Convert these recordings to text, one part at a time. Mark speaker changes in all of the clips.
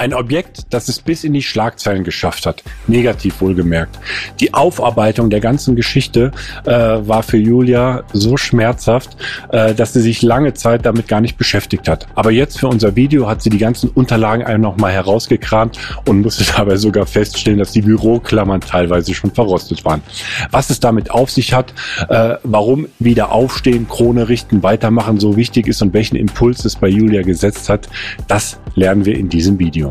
Speaker 1: Ein Objekt, das es bis in die Schlagzeilen geschafft hat. Negativ wohlgemerkt. Die Aufarbeitung der ganzen Geschichte äh, war für Julia so schmerzhaft, äh, dass sie sich lange Zeit damit gar nicht beschäftigt hat. Aber jetzt für unser Video hat sie die ganzen Unterlagen einfach nochmal herausgekramt und musste dabei sogar feststellen, dass die Büroklammern teilweise schon verrostet waren. Was es damit auf sich hat, äh, warum wieder aufstehen, Krone richten, weitermachen so wichtig ist und welchen Impuls es bei Julia gesetzt hat, das lernen wir in diesem Video.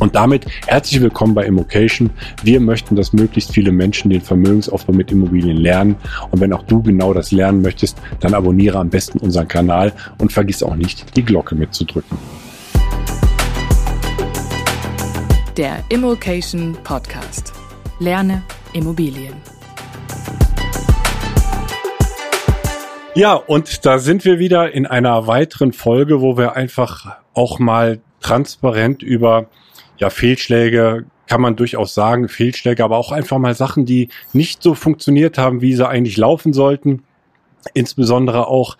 Speaker 1: Und damit herzlich willkommen bei Immocation. Wir möchten, dass möglichst viele Menschen den Vermögensaufbau mit Immobilien lernen. Und wenn auch du genau das lernen möchtest, dann abonniere am besten unseren Kanal und vergiss auch nicht, die Glocke mitzudrücken.
Speaker 2: Der Immocation Podcast. Lerne Immobilien.
Speaker 1: Ja, und da sind wir wieder in einer weiteren Folge, wo wir einfach auch mal transparent über ja, Fehlschläge kann man durchaus sagen, Fehlschläge, aber auch einfach mal Sachen, die nicht so funktioniert haben, wie sie eigentlich laufen sollten. Insbesondere auch,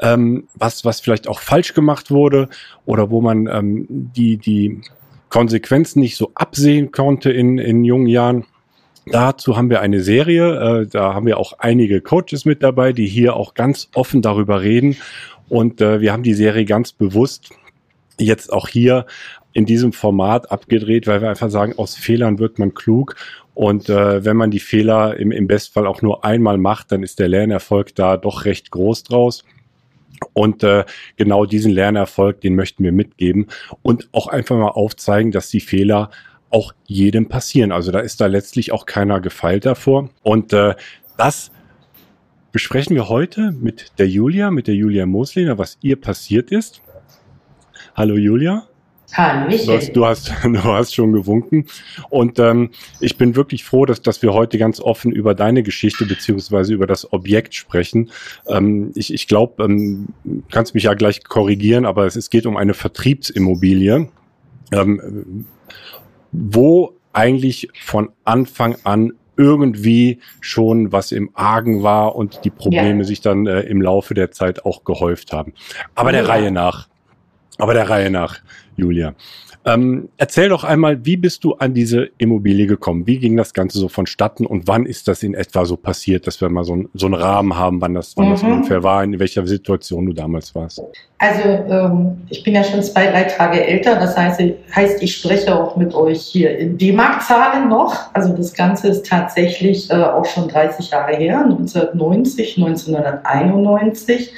Speaker 1: ähm, was, was vielleicht auch falsch gemacht wurde oder wo man ähm, die, die Konsequenzen nicht so absehen konnte in, in jungen Jahren. Dazu haben wir eine Serie, äh, da haben wir auch einige Coaches mit dabei, die hier auch ganz offen darüber reden. Und äh, wir haben die Serie ganz bewusst jetzt auch hier in diesem Format abgedreht, weil wir einfach sagen, aus Fehlern wird man klug. Und äh, wenn man die Fehler im, im Bestfall auch nur einmal macht, dann ist der Lernerfolg da doch recht groß draus. Und äh, genau diesen Lernerfolg, den möchten wir mitgeben und auch einfach mal aufzeigen, dass die Fehler auch jedem passieren. Also da ist da letztlich auch keiner gefeilt davor. Und äh, das besprechen wir heute mit der Julia, mit der Julia Mosliner, was ihr passiert ist. Hallo Julia. Du hast, du hast, du hast schon gewunken. Und ähm, ich bin wirklich froh, dass, dass wir heute ganz offen über deine Geschichte beziehungsweise über das Objekt sprechen. Ähm, ich ich glaube, ähm, kannst mich ja gleich korrigieren, aber es, es geht um eine Vertriebsimmobilie, ähm, wo eigentlich von Anfang an irgendwie schon was im Argen war und die Probleme ja. sich dann äh, im Laufe der Zeit auch gehäuft haben. Aber der ja. Reihe nach. Aber der Reihe nach, Julia. Ähm, erzähl doch einmal, wie bist du an diese Immobilie gekommen? Wie ging das Ganze so vonstatten und wann ist das in etwa so passiert, dass wir mal so, ein, so einen Rahmen haben, wann das, wann mhm. das ungefähr war, in welcher Situation du damals warst?
Speaker 3: Also ähm, ich bin ja schon zwei, drei Tage älter, das heißt, heißt ich spreche auch mit euch hier in D-Mark-Zahlen noch. Also das Ganze ist tatsächlich äh, auch schon 30 Jahre her, 1990, 1991.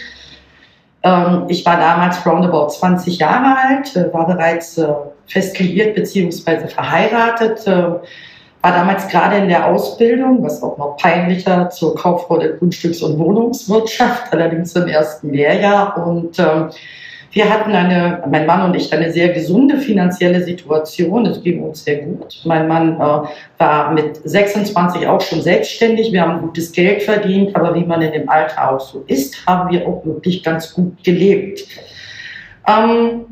Speaker 3: Ähm, ich war damals roundabout 20 Jahre alt, äh, war bereits äh, fest liiert bzw. verheiratet, äh, war damals gerade in der Ausbildung, was auch noch peinlicher, zur Kauffrau der Grundstücks- und Wohnungswirtschaft, allerdings im ersten Lehrjahr und ähm, wir hatten eine, mein Mann und ich, eine sehr gesunde finanzielle Situation. Es ging uns sehr gut. Mein Mann äh, war mit 26 auch schon selbstständig. Wir haben gutes Geld verdient, aber wie man in dem Alter auch so ist, haben wir auch wirklich ganz gut gelebt. Ähm,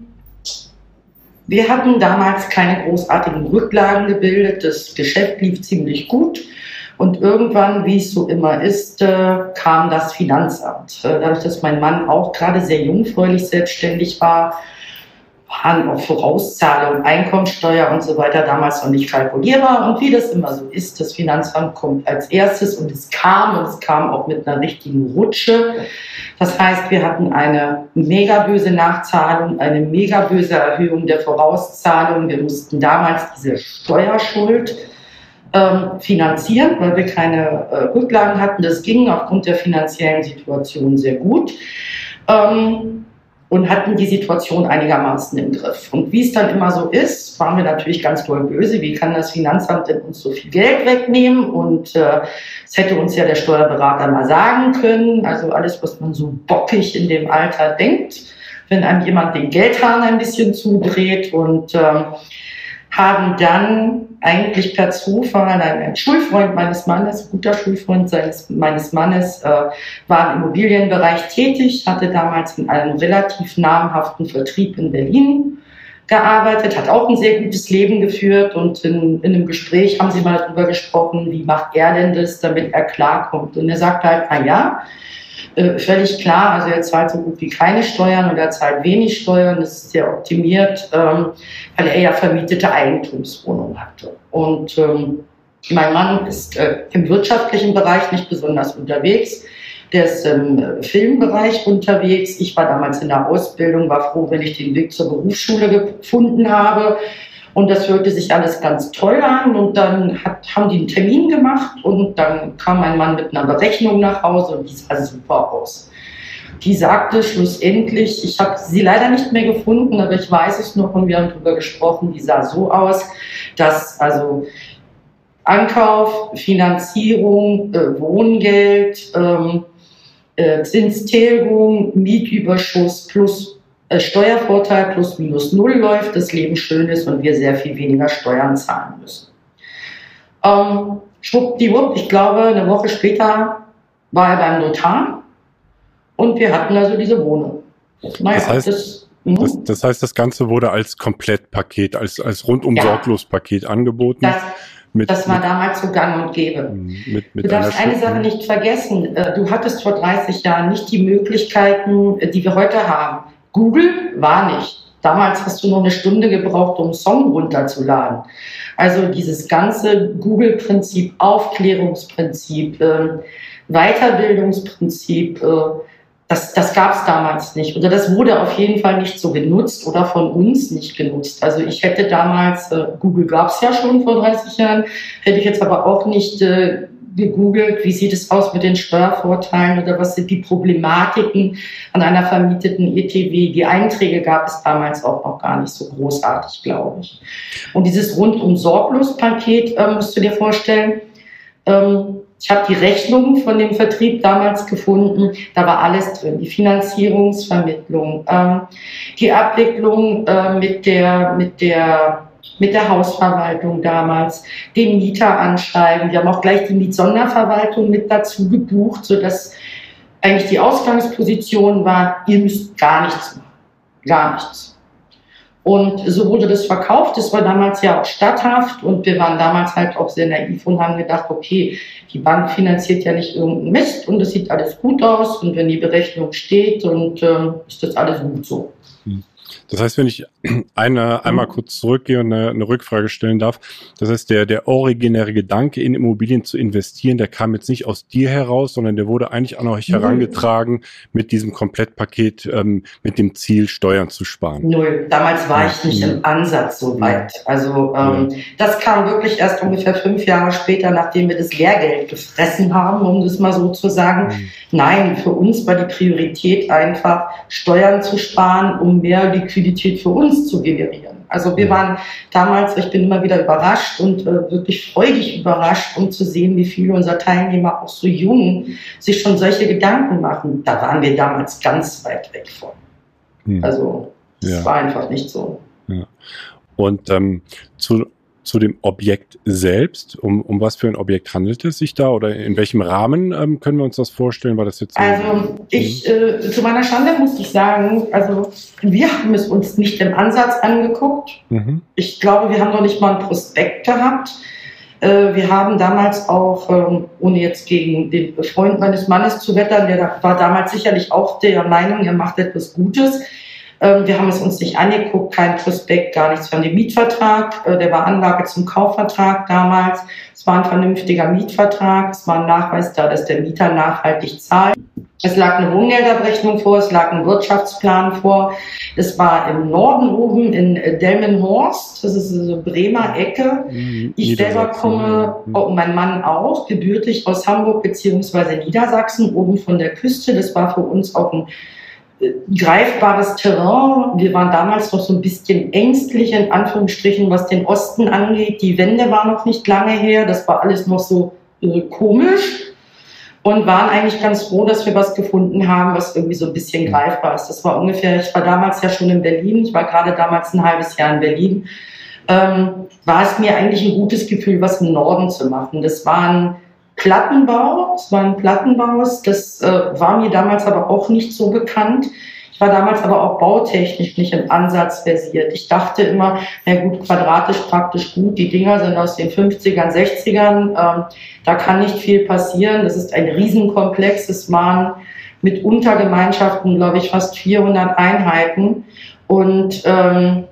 Speaker 3: wir hatten damals keine großartigen Rücklagen gebildet. Das Geschäft lief ziemlich gut. Und irgendwann, wie es so immer ist, äh, kam das Finanzamt. Äh, dadurch, dass mein Mann auch gerade sehr jungfräulich selbstständig war, waren auch Vorauszahlungen, Einkommensteuer und so weiter damals noch nicht kalkulierbar. Und wie das immer so ist, das Finanzamt kommt als erstes und es kam und es kam auch mit einer richtigen Rutsche. Das heißt, wir hatten eine mega böse Nachzahlung, eine mega böse Erhöhung der Vorauszahlung. Wir mussten damals diese Steuerschuld finanzieren, weil wir keine äh, Rücklagen hatten. Das ging aufgrund der finanziellen Situation sehr gut. Ähm, und hatten die Situation einigermaßen im Griff. Und wie es dann immer so ist, waren wir natürlich ganz doll böse. Wie kann das Finanzamt denn uns so viel Geld wegnehmen? Und äh, es hätte uns ja der Steuerberater mal sagen können. Also alles, was man so bockig in dem Alter denkt, wenn einem jemand den Geldhahn ein bisschen zudreht und ähm, haben dann eigentlich per Zufall ein, ein Schulfreund meines Mannes, guter Schulfreund seines, meines Mannes, äh, war im Immobilienbereich tätig, hatte damals in einem relativ namhaften Vertrieb in Berlin gearbeitet, hat auch ein sehr gutes Leben geführt und in, in einem Gespräch haben sie mal darüber gesprochen, wie macht er denn das, damit er klarkommt. Und er sagt halt, na ja, äh, völlig klar, also er zahlt so gut wie keine Steuern und er zahlt wenig Steuern, das ist sehr optimiert, ähm, weil er ja vermietete Eigentumswohnungen hatte. Und ähm, mein Mann ist äh, im wirtschaftlichen Bereich nicht besonders unterwegs. Der ist im Filmbereich unterwegs. Ich war damals in der Ausbildung, war froh, wenn ich den Weg zur Berufsschule gefunden habe. Und das hörte sich alles ganz toll an. Und dann hat, haben die einen Termin gemacht und dann kam mein Mann mit einer Berechnung nach Hause und die sah super aus. Die sagte schlussendlich, ich habe sie leider nicht mehr gefunden, aber ich weiß es noch und wir haben darüber gesprochen, die sah so aus, dass also Ankauf, Finanzierung, äh, Wohngeld, ähm, äh, Zinstilgung, Mietüberschuss plus Steuervorteil plus minus null läuft, das Leben schön ist und wir sehr viel weniger Steuern zahlen müssen. Ähm, schwuppdiwupp, ich glaube, eine Woche später war er beim Notar und wir hatten also diese Wohnung.
Speaker 1: Naja, das heißt, das, hm? das, das, heißt, das Ganze wurde als Komplettpaket, als, als rundum ja, sorglos Paket angeboten.
Speaker 3: Das, mit, das war mit, damals so gang und gäbe. Mhm, mit, mit du darfst eine Sache nicht vergessen. Äh, du hattest vor 30 Jahren nicht die Möglichkeiten, äh, die wir heute haben. Google war nicht. Damals hast du noch eine Stunde gebraucht, um Song runterzuladen. Also dieses ganze Google-Prinzip, Aufklärungsprinzip, ähm, Weiterbildungsprinzip, äh, das, das gab es damals nicht. Oder das wurde auf jeden Fall nicht so genutzt oder von uns nicht genutzt. Also ich hätte damals, äh, Google gab es ja schon vor 30 Jahren, hätte ich jetzt aber auch nicht äh, gegoogelt, wie sieht es aus mit den Steuervorteilen oder was sind die Problematiken an einer vermieteten ETW. Die Einträge gab es damals auch noch gar nicht so großartig, glaube ich. Und dieses rundum sorglos Paket äh, musst du dir vorstellen, ähm, ich habe die Rechnung von dem Vertrieb damals gefunden. Da war alles drin. Die Finanzierungsvermittlung, ähm, die Abwicklung äh, mit der, mit der, mit der Hausverwaltung damals, den Mieter anschreiben. Wir haben auch gleich die Mietsonderverwaltung mit dazu gebucht, sodass eigentlich die Ausgangsposition war, ihr müsst gar nichts machen. Gar nichts. Und so wurde das verkauft. Das war damals ja auch statthaft und wir waren damals halt auch sehr naiv und haben gedacht, okay, die Bank finanziert ja nicht irgendeinen Mist und es sieht alles gut aus und wenn die Berechnung steht und äh, ist das alles gut so.
Speaker 1: Das heißt, wenn ich eine, einmal mhm. kurz zurückgehe und eine, eine, Rückfrage stellen darf, das heißt, der, der originäre Gedanke, in Immobilien zu investieren, der kam jetzt nicht aus dir heraus, sondern der wurde eigentlich an euch herangetragen mit diesem Komplettpaket, ähm, mit dem Ziel, Steuern zu sparen.
Speaker 3: Null. Damals war ja. ich nicht im Ansatz so weit. Also ähm, ja. das kam wirklich erst ungefähr fünf Jahre später, nachdem wir das Lehrgeld gefressen haben, um das mal so zu sagen. Mhm. Nein, für uns war die Priorität einfach, Steuern zu sparen, um mehr Liquidität Liquidität für uns zu generieren. Also wir waren damals, ich bin immer wieder überrascht und äh, wirklich freudig überrascht, um zu sehen, wie viele unserer Teilnehmer auch so jung sich schon solche Gedanken machen. Da waren wir damals ganz weit weg von. Hm. Also es ja. war einfach nicht so.
Speaker 1: Ja. Und ähm, zu zu dem Objekt selbst. Um, um was für ein Objekt handelt es sich da oder in welchem Rahmen ähm, können wir uns das vorstellen? War das jetzt
Speaker 3: so also ich, äh, zu meiner Schande muss ich sagen, also wir haben es uns nicht im Ansatz angeguckt. Mhm. Ich glaube, wir haben noch nicht mal ein Prospekt gehabt. Äh, wir haben damals auch, ähm, ohne jetzt gegen den Freund meines Mannes zu wettern, der war damals sicherlich auch der Meinung, er macht etwas Gutes wir haben es uns nicht angeguckt, kein Prospekt, gar nichts. Wir haben den Mietvertrag, äh, der war Anlage zum Kaufvertrag damals. Es war ein vernünftiger Mietvertrag. Es war ein Nachweis da, dass der Mieter nachhaltig zahlt. Es lag eine Wohngeldabrechnung vor, es lag ein Wirtschaftsplan vor. Es war im Norden oben in Delmenhorst, das ist so Bremer Ecke. Mhm. Ich selber komme, oh, mein Mann auch, gebürtig aus Hamburg beziehungsweise Niedersachsen, oben von der Küste. Das war für uns auch ein greifbares Terrain. Wir waren damals noch so ein bisschen ängstlich, in Anführungsstrichen, was den Osten angeht. Die Wende war noch nicht lange her. Das war alles noch so äh, komisch. Und waren eigentlich ganz froh, dass wir was gefunden haben, was irgendwie so ein bisschen greifbar ist. Das war ungefähr, ich war damals ja schon in Berlin. Ich war gerade damals ein halbes Jahr in Berlin. Ähm, war es mir eigentlich ein gutes Gefühl, was im Norden zu machen. Das waren Plattenbau. Es war ein Plattenbau. Das äh, war mir damals aber auch nicht so bekannt. Ich war damals aber auch bautechnisch nicht im Ansatz versiert. Ich dachte immer, na gut, quadratisch praktisch gut, die Dinger sind aus den 50ern, 60ern, ähm, da kann nicht viel passieren. Das ist ein Riesenkomplex, es waren mit Untergemeinschaften, glaube ich, fast 400 Einheiten und ähm,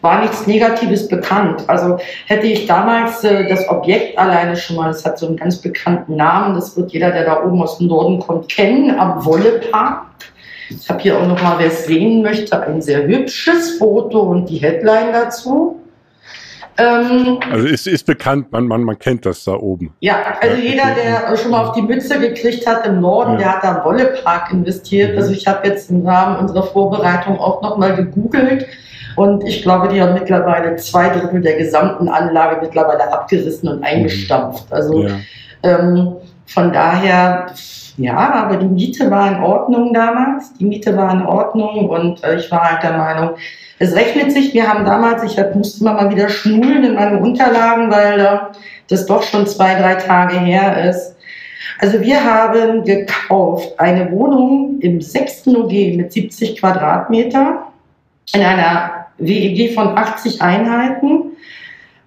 Speaker 3: war nichts Negatives bekannt. Also hätte ich damals äh, das Objekt alleine schon mal, das hat so einen ganz bekannten Namen, das wird jeder, der da oben aus dem Norden kommt, kennen, am Wollepark. Ich habe hier auch noch mal, wer es sehen möchte, ein sehr hübsches Foto und die Headline dazu.
Speaker 1: Ähm, also ist, ist bekannt, man, man, man kennt das da oben.
Speaker 3: Ja, also jeder, der schon mal auf die Mütze gekriegt hat im Norden, ja. der hat da Wollepark investiert. Mhm. Also ich habe jetzt im Rahmen unserer Vorbereitung auch noch mal gegoogelt und ich glaube, die haben mittlerweile zwei Drittel der gesamten Anlage mittlerweile abgerissen und eingestampft. Also ja. ähm, von daher, ja, aber die Miete war in Ordnung damals. Die Miete war in Ordnung und äh, ich war halt der Meinung, es rechnet sich. Wir haben damals, ich musste mal wieder schmulen in meine Unterlagen, weil äh, das doch schon zwei, drei Tage her ist. Also wir haben gekauft eine Wohnung im sechsten OG mit 70 Quadratmeter in einer WEG von 80 Einheiten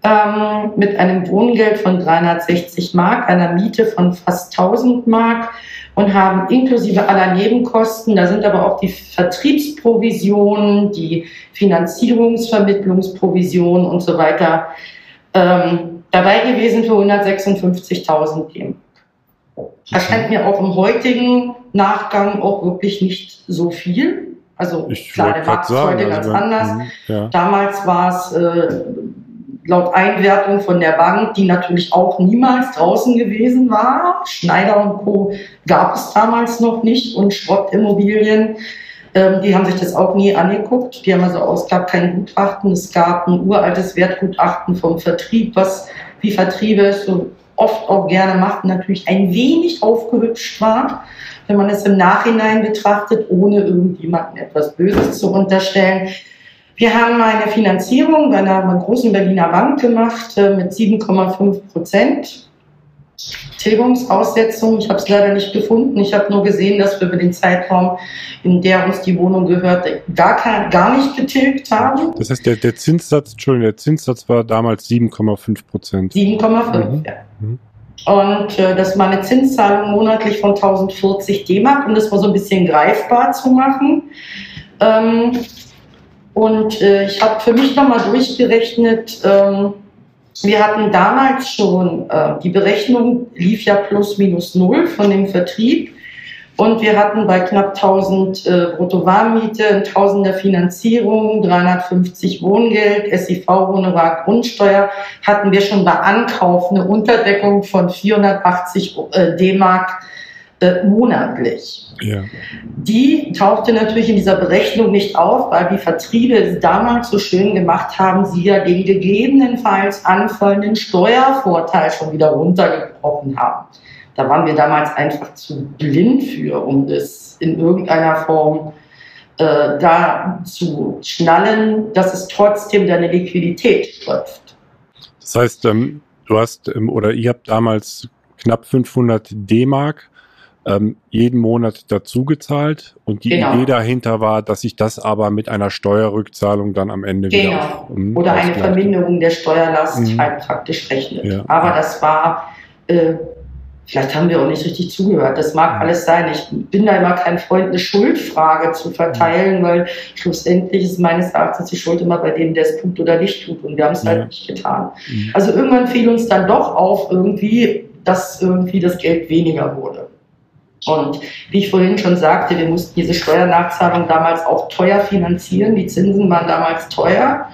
Speaker 3: ähm, mit einem Wohngeld von 360 Mark, einer Miete von fast 1000 Mark und haben inklusive aller Nebenkosten, da sind aber auch die Vertriebsprovisionen, die Finanzierungsvermittlungsprovisionen und so weiter ähm, dabei gewesen für 156.000 DM. Das scheint mir auch im heutigen Nachgang auch wirklich nicht so viel. Also
Speaker 1: ich klar, der Markt ist heute
Speaker 3: ganz also, anders. Mh, ja. Damals war es äh, laut Einwertung von der Bank, die natürlich auch niemals draußen gewesen war. Schneider und Co. gab es damals noch nicht und Schrottimmobilien. Ähm, die haben sich das auch nie angeguckt. Die haben also aus, gab kein Gutachten. Es gab ein uraltes Wertgutachten vom Vertrieb, was wie Vertriebe so oft auch gerne macht, natürlich ein wenig aufgehübscht war wenn man es im Nachhinein betrachtet, ohne irgendjemandem etwas Böses zu unterstellen. Wir haben eine Finanzierung bei einer großen Berliner Bank gemacht äh, mit 7,5 Prozent. Tilgungsaussetzung. Ich habe es leider nicht gefunden. Ich habe nur gesehen, dass wir über den Zeitraum, in der uns die Wohnung gehört, gar, kein, gar nicht getilgt haben.
Speaker 1: Das heißt, der, der Zinssatz, Entschuldigung, der Zinssatz war damals 7,5 Prozent.
Speaker 3: 7,5, mhm. ja. Mhm. Und äh, das war eine Zinszahlung monatlich von 1040 D-Mark, um das mal so ein bisschen greifbar zu machen. Ähm, und äh, ich habe für mich nochmal durchgerechnet, ähm, wir hatten damals schon, äh, die Berechnung lief ja plus minus null von dem Vertrieb. Und wir hatten bei knapp 1000 äh, Bruttowarmmiete, 1000er Finanzierung, 350 Wohngeld, SIV-Wohne war Grundsteuer, hatten wir schon bei Ankauf eine Unterdeckung von 480 äh, D-Mark äh, monatlich. Ja. Die tauchte natürlich in dieser Berechnung nicht auf, weil die Vertriebe es damals so schön gemacht haben, sie ja den gegebenenfalls anfallenden Steuervorteil schon wieder runtergebrochen haben. Da waren wir damals einfach zu blind für, um das in irgendeiner Form äh, da zu schnallen, dass es trotzdem deine Liquidität schöpft.
Speaker 1: Das heißt, ähm, du hast ähm, oder ihr habt damals knapp 500 D-Mark ähm, jeden Monat dazugezahlt und die genau. Idee dahinter war, dass sich das aber mit einer Steuerrückzahlung dann am Ende genau. wieder
Speaker 3: um, oder eine Verminderung der Steuerlast mhm. halt praktisch rechnet. Ja. Aber das war äh, Vielleicht haben wir auch nicht richtig zugehört. Das mag alles sein. Ich bin da immer kein Freund, eine Schuldfrage zu verteilen, weil schlussendlich ist meines Erachtens die Schuld immer bei dem, der es tut oder nicht tut. Und wir haben es halt ja. halt nicht getan. Mhm. Also irgendwann fiel uns dann doch auf irgendwie, dass irgendwie das Geld weniger wurde. Und wie ich vorhin schon sagte, wir mussten diese Steuernachzahlung damals auch teuer finanzieren. Die Zinsen waren damals teuer.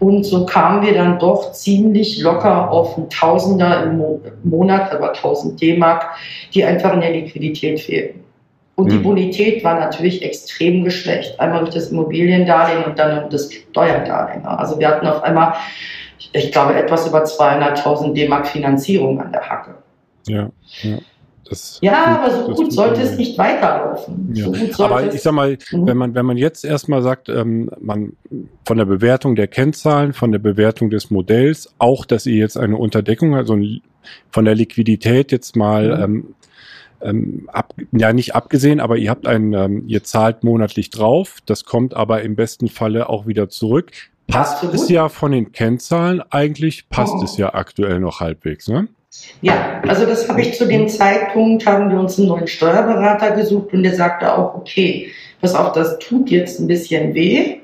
Speaker 3: Und so kamen wir dann doch ziemlich locker auf ein Tausender im Monat, aber 1000 D-Mark, die einfach in der Liquidität fehlten. Und die Bonität war natürlich extrem geschwächt. Einmal durch das Immobiliendarlehen und dann das Steuerdarlehen. Also wir hatten auf einmal, ich glaube, etwas über 200.000 D-Mark Finanzierung an der Hacke.
Speaker 1: Ja, ja.
Speaker 3: Das ja, aber so gut sollte es nicht weiterlaufen.
Speaker 1: Ja. So aber ich sag mal, mhm. wenn man, wenn man jetzt erstmal sagt, ähm, man von der Bewertung der Kennzahlen, von der Bewertung des Modells, auch, dass ihr jetzt eine Unterdeckung, also von der Liquidität jetzt mal mhm. ähm, ähm, ab, ja nicht abgesehen, aber ihr habt ein, ähm, ihr zahlt monatlich drauf, das kommt aber im besten Falle auch wieder zurück. Passt Absolut. es ja von den Kennzahlen eigentlich, passt oh. es ja aktuell noch halbwegs, ne?
Speaker 3: Ja, also das habe ich zu dem Zeitpunkt, haben wir uns einen neuen Steuerberater gesucht und der sagte auch, okay, pass auf, das tut jetzt ein bisschen weh,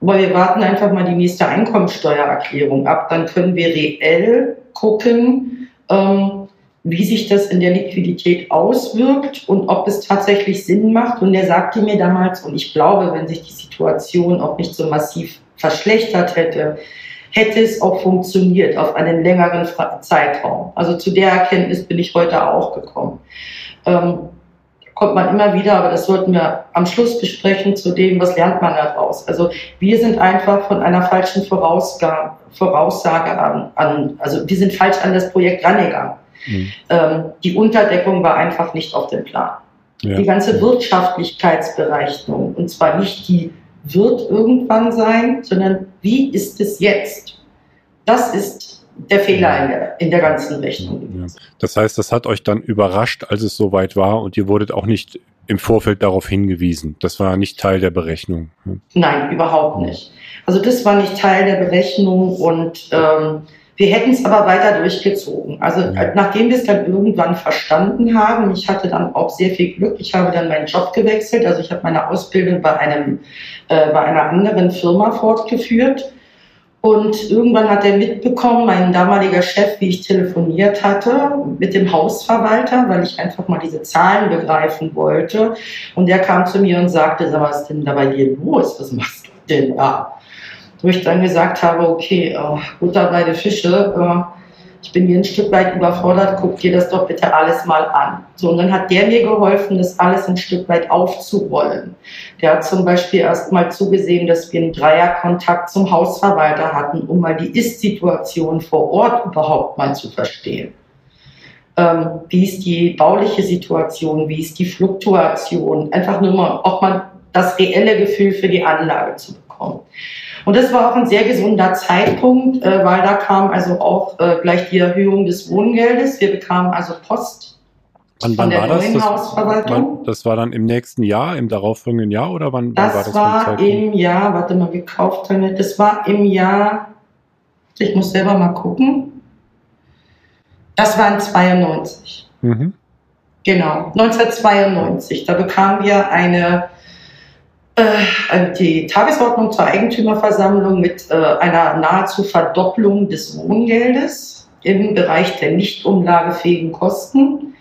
Speaker 3: aber wir warten einfach mal die nächste Einkommensteuererklärung ab, dann können wir reell gucken, ähm, wie sich das in der Liquidität auswirkt und ob es tatsächlich Sinn macht. Und er sagte mir damals, und ich glaube, wenn sich die Situation auch nicht so massiv verschlechtert hätte, hätte es auch funktioniert auf einen längeren Zeitraum. Also zu der Erkenntnis bin ich heute auch gekommen. Ähm, kommt man immer wieder, aber das sollten wir am Schluss besprechen zu dem, was lernt man daraus. Also wir sind einfach von einer falschen Voraussage, Voraussage an, an also die sind falsch an das Projekt rangegangen. Mhm. Ähm, die Unterdeckung war einfach nicht auf dem Plan. Ja. Die ganze Wirtschaftlichkeitsberechnung, und zwar nicht die wird irgendwann sein, sondern wie ist es jetzt? Das ist der Fehler in der, in der ganzen Rechnung.
Speaker 1: Ja. Das heißt, das hat euch dann überrascht, als es soweit war und ihr wurdet auch nicht im Vorfeld darauf hingewiesen. Das war nicht Teil der Berechnung.
Speaker 3: Nein, überhaupt nicht. Also das war nicht Teil der Berechnung und ähm, wir hätten es aber weiter durchgezogen. Also ja. nachdem wir es dann irgendwann verstanden haben, ich hatte dann auch sehr viel Glück, ich habe dann meinen Job gewechselt, also ich habe meine Ausbildung bei einem äh, bei einer anderen Firma fortgeführt. Und irgendwann hat er mitbekommen, mein damaliger Chef, wie ich telefoniert hatte mit dem Hausverwalter, weil ich einfach mal diese Zahlen begreifen wollte. Und der kam zu mir und sagte, sag, was ist denn da bei dir los? Was machst du denn da? Wo ich dann gesagt habe, okay, äh, Butter bei den Fische, äh, ich bin hier ein Stück weit überfordert, guck dir das doch bitte alles mal an. So, und dann hat der mir geholfen, das alles ein Stück weit aufzurollen. Der hat zum Beispiel erst mal zugesehen, dass wir einen Dreierkontakt zum Hausverwalter hatten, um mal die Ist-Situation vor Ort überhaupt mal zu verstehen. Ähm, wie ist die bauliche Situation, wie ist die Fluktuation, einfach nur mal auch mal das reelle Gefühl für die Anlage zu bekommen. Und das war auch ein sehr gesunder Zeitpunkt, äh, weil da kam also auch äh, gleich die Erhöhung des Wohngeldes. Wir bekamen also Post
Speaker 1: Wann, wann war das? Das, wann, das war dann im nächsten Jahr, im darauffolgenden Jahr oder wann,
Speaker 3: das wann war das? Das war im Jahr, warte mal, gekauft das war im Jahr, ich muss selber mal gucken. Das war in 92. Mhm. Genau, 1992. Da bekamen wir eine die Tagesordnung zur Eigentümerversammlung mit äh, einer nahezu Verdopplung des Wohngeldes im Bereich der nicht umlagefähigen Kosten.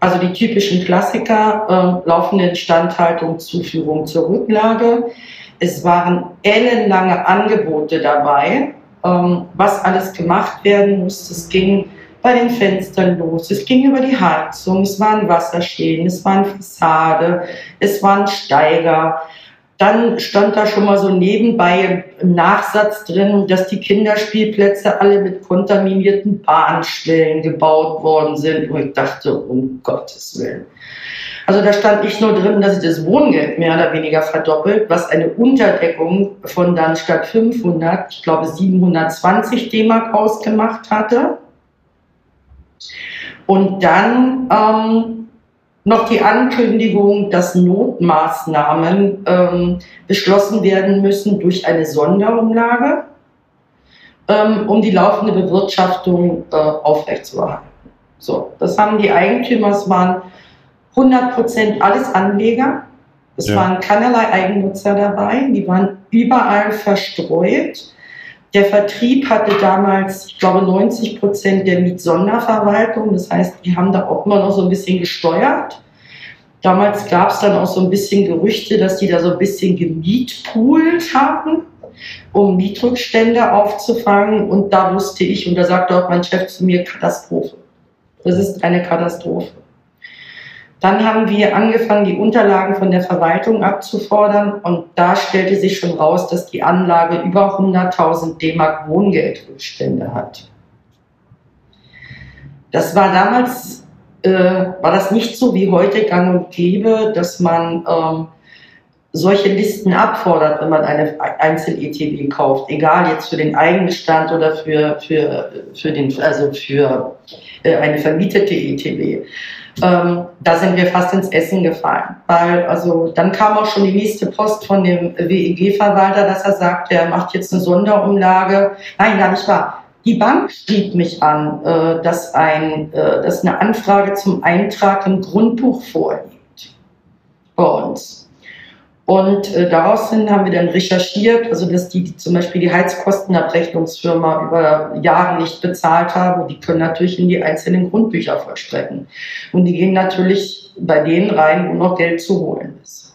Speaker 3: Also die typischen Klassiker, äh, laufende Instandhaltung, Zuführung zur Rücklage. Es waren ellenlange Angebote dabei, ähm, was alles gemacht werden muss. Es ging bei den Fenstern los. Es ging über die Heizung, es waren Wasserschäden, es waren Fassade, es waren Steiger, dann stand da schon mal so nebenbei im Nachsatz drin, dass die Kinderspielplätze alle mit kontaminierten Bahnschwellen gebaut worden sind. Und ich dachte, um Gottes Willen. Also da stand nicht nur drin, dass sich das Wohngeld mehr oder weniger verdoppelt, was eine Unterdeckung von dann statt 500, ich glaube 720 D-Mark ausgemacht hatte. Und dann ähm, noch die Ankündigung, dass Notmaßnahmen ähm, beschlossen werden müssen durch eine Sonderumlage, ähm, um die laufende Bewirtschaftung äh, aufrechtzuerhalten. So, das haben die Eigentümer, es waren 100 Prozent alles Anleger. Es ja. waren keinerlei Eigennutzer dabei, die waren überall verstreut. Der Vertrieb hatte damals, ich glaube, 90 Prozent der Mietsonderverwaltung. Das heißt, die haben da auch immer noch so ein bisschen gesteuert. Damals gab es dann auch so ein bisschen Gerüchte, dass die da so ein bisschen gemietpoolt haben, um Mietrückstände aufzufangen. Und da wusste ich, und da sagte auch mein Chef zu mir, Katastrophe. Das ist eine Katastrophe. Dann haben wir angefangen, die Unterlagen von der Verwaltung abzufordern und da stellte sich schon raus, dass die Anlage über 100.000 D-Mark Wohngeldrückstände hat. Das war damals, äh, war das nicht so wie heute gang und gäbe, dass man ähm, solche Listen abfordert, wenn man eine Einzel-ETW kauft, egal jetzt für den Eigenbestand oder für, für, für, den, also für äh, eine vermietete ETW. Ähm, da sind wir fast ins Essen gefallen, weil also dann kam auch schon die nächste Post von dem WEG-Verwalter, dass er sagt, er macht jetzt eine Sonderumlage. Nein, gar nicht wahr. Die Bank schrieb mich an, äh, dass, ein, äh, dass eine Anfrage zum Eintrag im Grundbuch vorliegt bei uns. Und äh, daraus hin haben wir dann recherchiert, also dass die, die zum Beispiel die Heizkostenabrechnungsfirma über Jahre nicht bezahlt haben, die können natürlich in die einzelnen Grundbücher vollstrecken. Und die gehen natürlich bei denen rein, wo noch Geld zu holen ist.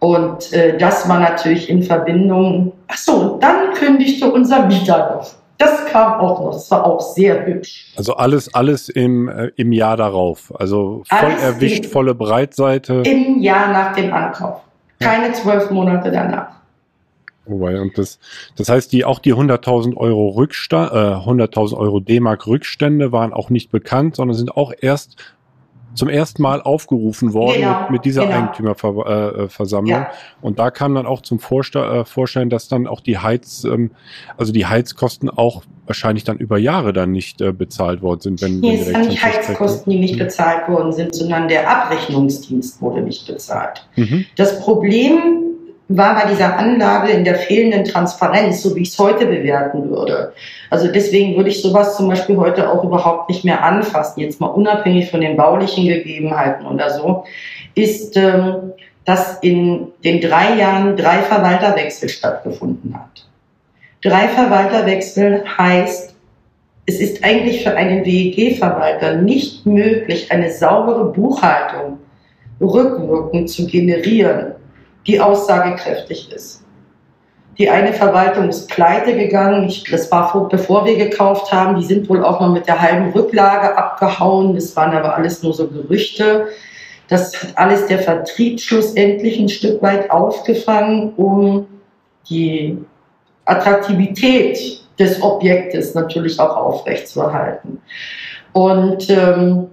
Speaker 3: Und äh, das war natürlich in Verbindung. Ach so, dann kündigte unser Mieter noch. Das kam auch noch. Das war auch sehr hübsch.
Speaker 1: Also alles, alles im, äh, im Jahr darauf. Also voll alles erwischt, volle Breitseite.
Speaker 3: Im Jahr nach dem Ankauf. Keine zwölf Monate danach.
Speaker 1: Wobei, und das, das heißt, die, auch die 100.000 Euro Rückstand, äh, 100.000 Euro D-Mark Rückstände waren auch nicht bekannt, sondern sind auch erst zum ersten Mal aufgerufen worden genau, mit, mit, dieser genau. Eigentümerversammlung. Ja. Und da kam dann auch zum Vorsta äh, Vorschein, dass dann auch die Heiz, ähm, also die Heizkosten auch wahrscheinlich dann über Jahre dann nicht äh, bezahlt worden sind.
Speaker 3: Wenn, nee, es sind nicht Heizkosten, die nicht mhm. bezahlt worden sind, sondern der Abrechnungsdienst wurde nicht bezahlt. Mhm. Das Problem war bei dieser Anlage in der fehlenden Transparenz, so wie ich es heute bewerten würde. Also deswegen würde ich sowas zum Beispiel heute auch überhaupt nicht mehr anfassen, jetzt mal unabhängig von den baulichen Gegebenheiten oder so, ist, ähm, dass in den drei Jahren drei Verwalterwechsel stattgefunden hat. Drei Verwalterwechsel heißt, es ist eigentlich für einen WEG-Verwalter nicht möglich, eine saubere Buchhaltung rückwirkend zu generieren die aussagekräftig ist. Die eine Verwaltung ist pleite gegangen. Ich, das war vor, bevor wir gekauft haben. Die sind wohl auch noch mit der halben Rücklage abgehauen. Das waren aber alles nur so Gerüchte. Das hat alles der Vertrieb schlussendlich ein Stück weit aufgefangen, um die Attraktivität des Objektes natürlich auch aufrechtzuerhalten. Und ähm,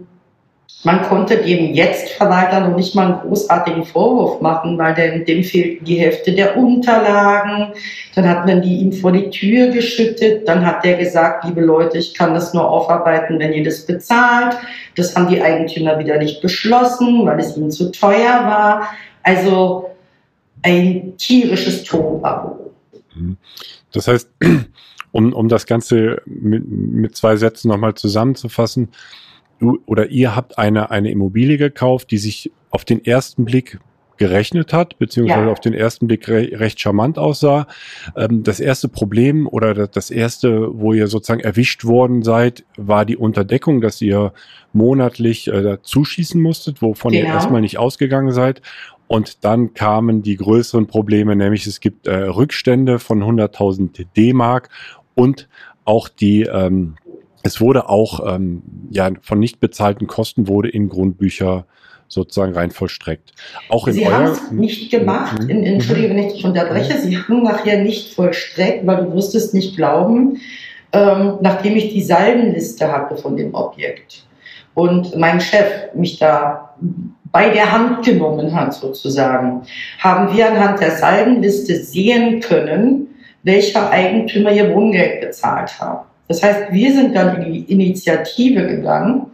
Speaker 3: man konnte dem Jetzt-Verwalter noch nicht mal einen großartigen Vorwurf machen, weil dem, dem fehlten die Hälfte der Unterlagen. Dann hat man die ihm vor die Tür geschüttet. Dann hat der gesagt, liebe Leute, ich kann das nur aufarbeiten, wenn ihr das bezahlt. Das haben die Eigentümer wieder nicht beschlossen, weil es ihnen zu teuer war. Also ein tierisches Tonbabo.
Speaker 1: Mhm. Das heißt, um, um das Ganze mit, mit zwei Sätzen nochmal zusammenzufassen, du oder ihr habt eine, eine Immobilie gekauft, die sich auf den ersten Blick gerechnet hat, beziehungsweise ja. auf den ersten Blick re recht charmant aussah. Ähm, das erste Problem oder das erste, wo ihr sozusagen erwischt worden seid, war die Unterdeckung, dass ihr monatlich äh, zuschießen musstet, wovon genau. ihr erstmal nicht ausgegangen seid. Und dann kamen die größeren Probleme, nämlich es gibt äh, Rückstände von 100.000 D-Mark und auch die ähm, es wurde auch ähm, ja von nicht bezahlten Kosten wurde in Grundbücher sozusagen rein vollstreckt.
Speaker 3: Auch in Sie haben es nicht gemacht. Mhm. Entschuldige, wenn ich dich unterbreche. Sie haben nachher nicht vollstreckt, weil du wirst es nicht glauben, ähm, nachdem ich die Salbenliste hatte von dem Objekt und mein Chef mich da bei der Hand genommen hat sozusagen, haben wir anhand der Salbenliste sehen können, welcher Eigentümer ihr Wohngeld bezahlt hat. Das heißt, wir sind dann in die Initiative gegangen,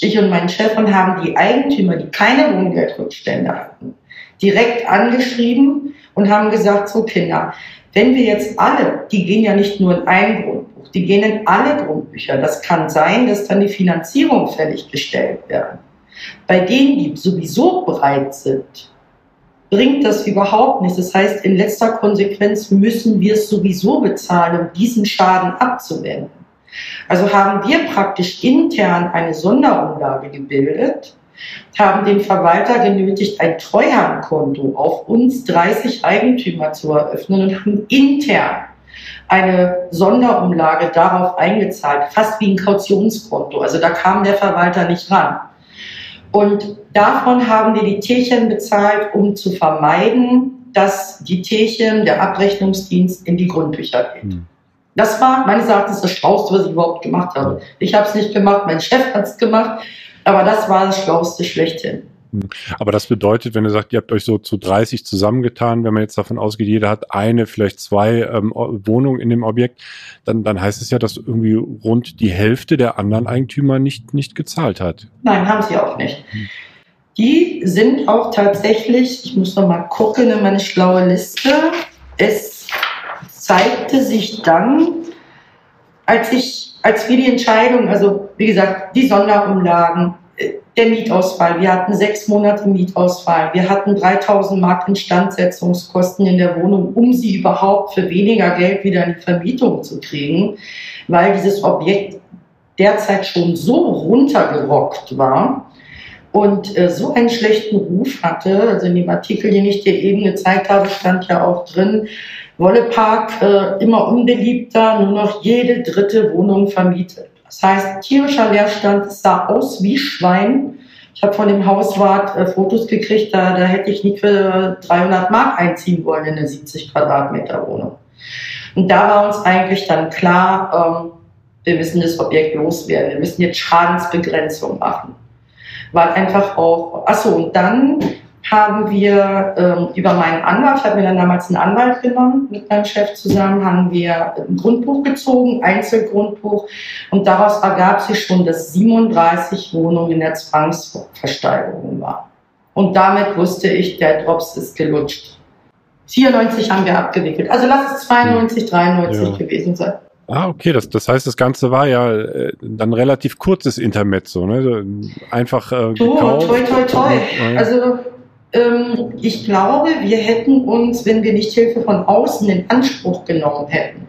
Speaker 3: ich und mein Chef, und haben die Eigentümer, die keine Wohngeldrückstände hatten, direkt angeschrieben und haben gesagt, so Kinder, wenn wir jetzt alle, die gehen ja nicht nur in ein Grundbuch, die gehen in alle Grundbücher. Das kann sein, dass dann die Finanzierung fällig wird. Bei denen, die sowieso bereit sind, bringt das überhaupt nichts. Das heißt, in letzter Konsequenz müssen wir es sowieso bezahlen, um diesen Schaden abzuwenden. Also haben wir praktisch intern eine Sonderumlage gebildet, haben den Verwalter genötigt, ein Treuhandkonto auf uns 30 Eigentümer zu eröffnen und haben intern eine Sonderumlage darauf eingezahlt, fast wie ein Kautionskonto. Also da kam der Verwalter nicht ran. Und davon haben wir die Tierchen bezahlt, um zu vermeiden, dass die Tierchen, der Abrechnungsdienst in die Grundbücher geht. Mhm. Das war meines Erachtens das Schlauste, was ich überhaupt gemacht habe. Ich habe es nicht gemacht, mein Chef hat es gemacht, aber das war das Schlauste schlechthin.
Speaker 1: Hm. Aber das bedeutet, wenn ihr sagt, ihr habt euch so zu 30 zusammengetan, wenn man jetzt davon ausgeht, jeder hat eine, vielleicht zwei ähm, Wohnungen in dem Objekt, dann, dann heißt es ja, dass irgendwie rund die Hälfte der anderen Eigentümer nicht, nicht gezahlt hat.
Speaker 3: Nein, haben sie auch nicht. Hm. Die sind auch tatsächlich, ich muss noch mal gucken in meine schlaue Liste, es zeigte sich dann, als ich, als wir die Entscheidung, also wie gesagt, die Sonderumlagen, der Mietausfall. Wir hatten sechs Monate Mietausfall. Wir hatten 3000 Mark Instandsetzungskosten in der Wohnung, um sie überhaupt für weniger Geld wieder in die Vermietung zu kriegen, weil dieses Objekt derzeit schon so runtergerockt war und äh, so einen schlechten Ruf hatte. Also in dem Artikel, den ich dir eben gezeigt habe, stand ja auch drin, Wollepark äh, immer unbeliebter, nur noch jede dritte Wohnung vermietet. Das heißt, tierischer Leerstand sah aus wie Schwein. Ich habe von dem Hauswart äh, Fotos gekriegt, da, da hätte ich nicht für 300 Mark einziehen wollen in eine 70 Quadratmeter Wohnung. Und da war uns eigentlich dann klar, ähm, wir müssen das Objekt loswerden. Wir müssen jetzt Schadensbegrenzung machen. Weil einfach auch, achso, und dann haben wir ähm, über meinen Anwalt, ich habe mir dann damals einen Anwalt genommen, mit meinem Chef zusammen, haben wir ein Grundbuch gezogen, Einzelgrundbuch, und daraus ergab sich schon, dass 37 Wohnungen in der Zwangsversteigerung waren. Und damit wusste ich, der Drops ist gelutscht. 94 haben wir abgewickelt. Also lass es 92, 93 ja. gewesen sein.
Speaker 1: Ah, okay, das, das heißt, das Ganze war ja äh, dann relativ kurzes Intermezzo, ne? Einfach äh,
Speaker 3: gekauft. toi, toi, toi. Also ich glaube, wir hätten uns, wenn wir nicht Hilfe von außen in Anspruch genommen hätten,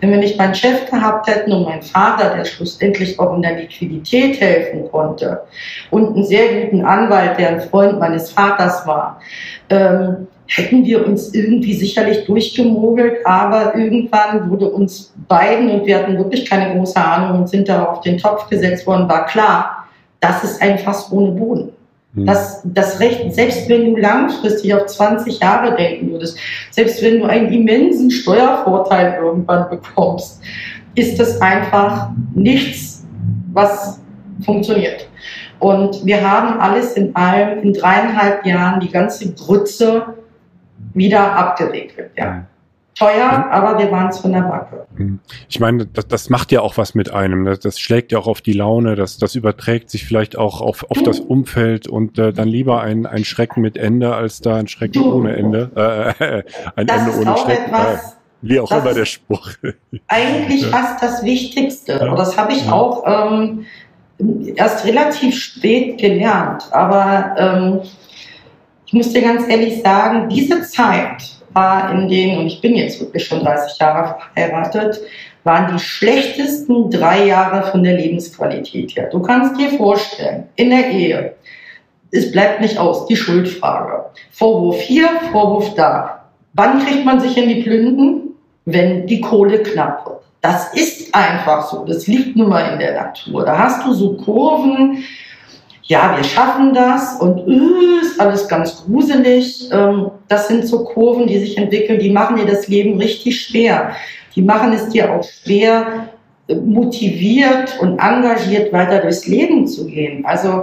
Speaker 3: wenn wir nicht meinen Chef gehabt hätten und meinen Vater, der schlussendlich auch in der Liquidität helfen konnte, und einen sehr guten Anwalt, der ein Freund meines Vaters war, ähm, hätten wir uns irgendwie sicherlich durchgemogelt, aber irgendwann wurde uns beiden, und wir hatten wirklich keine große Ahnung und sind da auf den Topf gesetzt worden, war klar, das ist ein Fass ohne Boden. Hm. Das, das Recht, selbst wenn du langfristig auf 20 Jahre denken würdest, selbst wenn du einen immensen Steuervorteil irgendwann bekommst, ist das einfach nichts, was funktioniert. Und wir haben alles in allem in dreieinhalb Jahren die ganze Grütze wieder abgewickelt. Ja teuer, aber wir waren es von der Backe. Hm.
Speaker 1: Ich meine, das, das macht ja auch was mit einem. Das, das schlägt ja auch auf die Laune, das, das überträgt sich vielleicht auch auf, auf das Umfeld und äh, dann lieber ein, ein Schrecken mit Ende als da ein Schrecken du. ohne Ende. Äh, ein das Ende ohne Schrecken. Etwas, äh, wie auch immer der Spruch.
Speaker 3: Eigentlich ja. fast das Wichtigste. Ja. Und das habe ich ja. auch ähm, erst relativ spät gelernt. Aber ähm, ich muss dir ganz ehrlich sagen, diese Zeit, war in denen, und ich bin jetzt wirklich schon 30 Jahre verheiratet, waren die schlechtesten drei Jahre von der Lebensqualität her. Du kannst dir vorstellen, in der Ehe, es bleibt nicht aus, die Schuldfrage. Vorwurf hier, Vorwurf da. Wann kriegt man sich in die Plünden? Wenn die Kohle knapp wird. Das ist einfach so. Das liegt nun mal in der Natur. Da hast du so Kurven, ja, wir schaffen das und äh, ist alles ganz gruselig. Ähm, das sind so Kurven, die sich entwickeln, die machen dir das Leben richtig schwer. Die machen es dir auch schwer, äh, motiviert und engagiert weiter durchs Leben zu gehen. Also,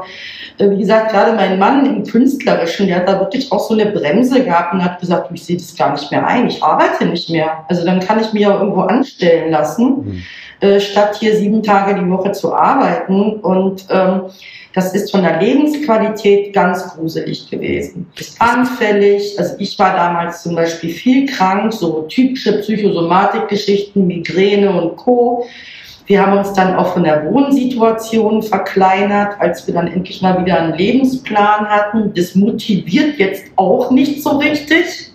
Speaker 3: äh, wie gesagt, gerade mein Mann im Künstlerischen, der hat da wirklich auch so eine Bremse gehabt und hat gesagt, ich sehe das gar nicht mehr ein, ich arbeite nicht mehr. Also dann kann ich mich ja irgendwo anstellen lassen, mhm. Statt hier sieben Tage die Woche zu arbeiten. Und ähm, das ist von der Lebensqualität ganz gruselig gewesen. Ist anfällig. Also ich war damals zum Beispiel viel krank, so typische Psychosomatikgeschichten, Migräne und Co. Wir haben uns dann auch von der Wohnsituation verkleinert, als wir dann endlich mal wieder einen Lebensplan hatten. Das motiviert jetzt auch nicht so richtig.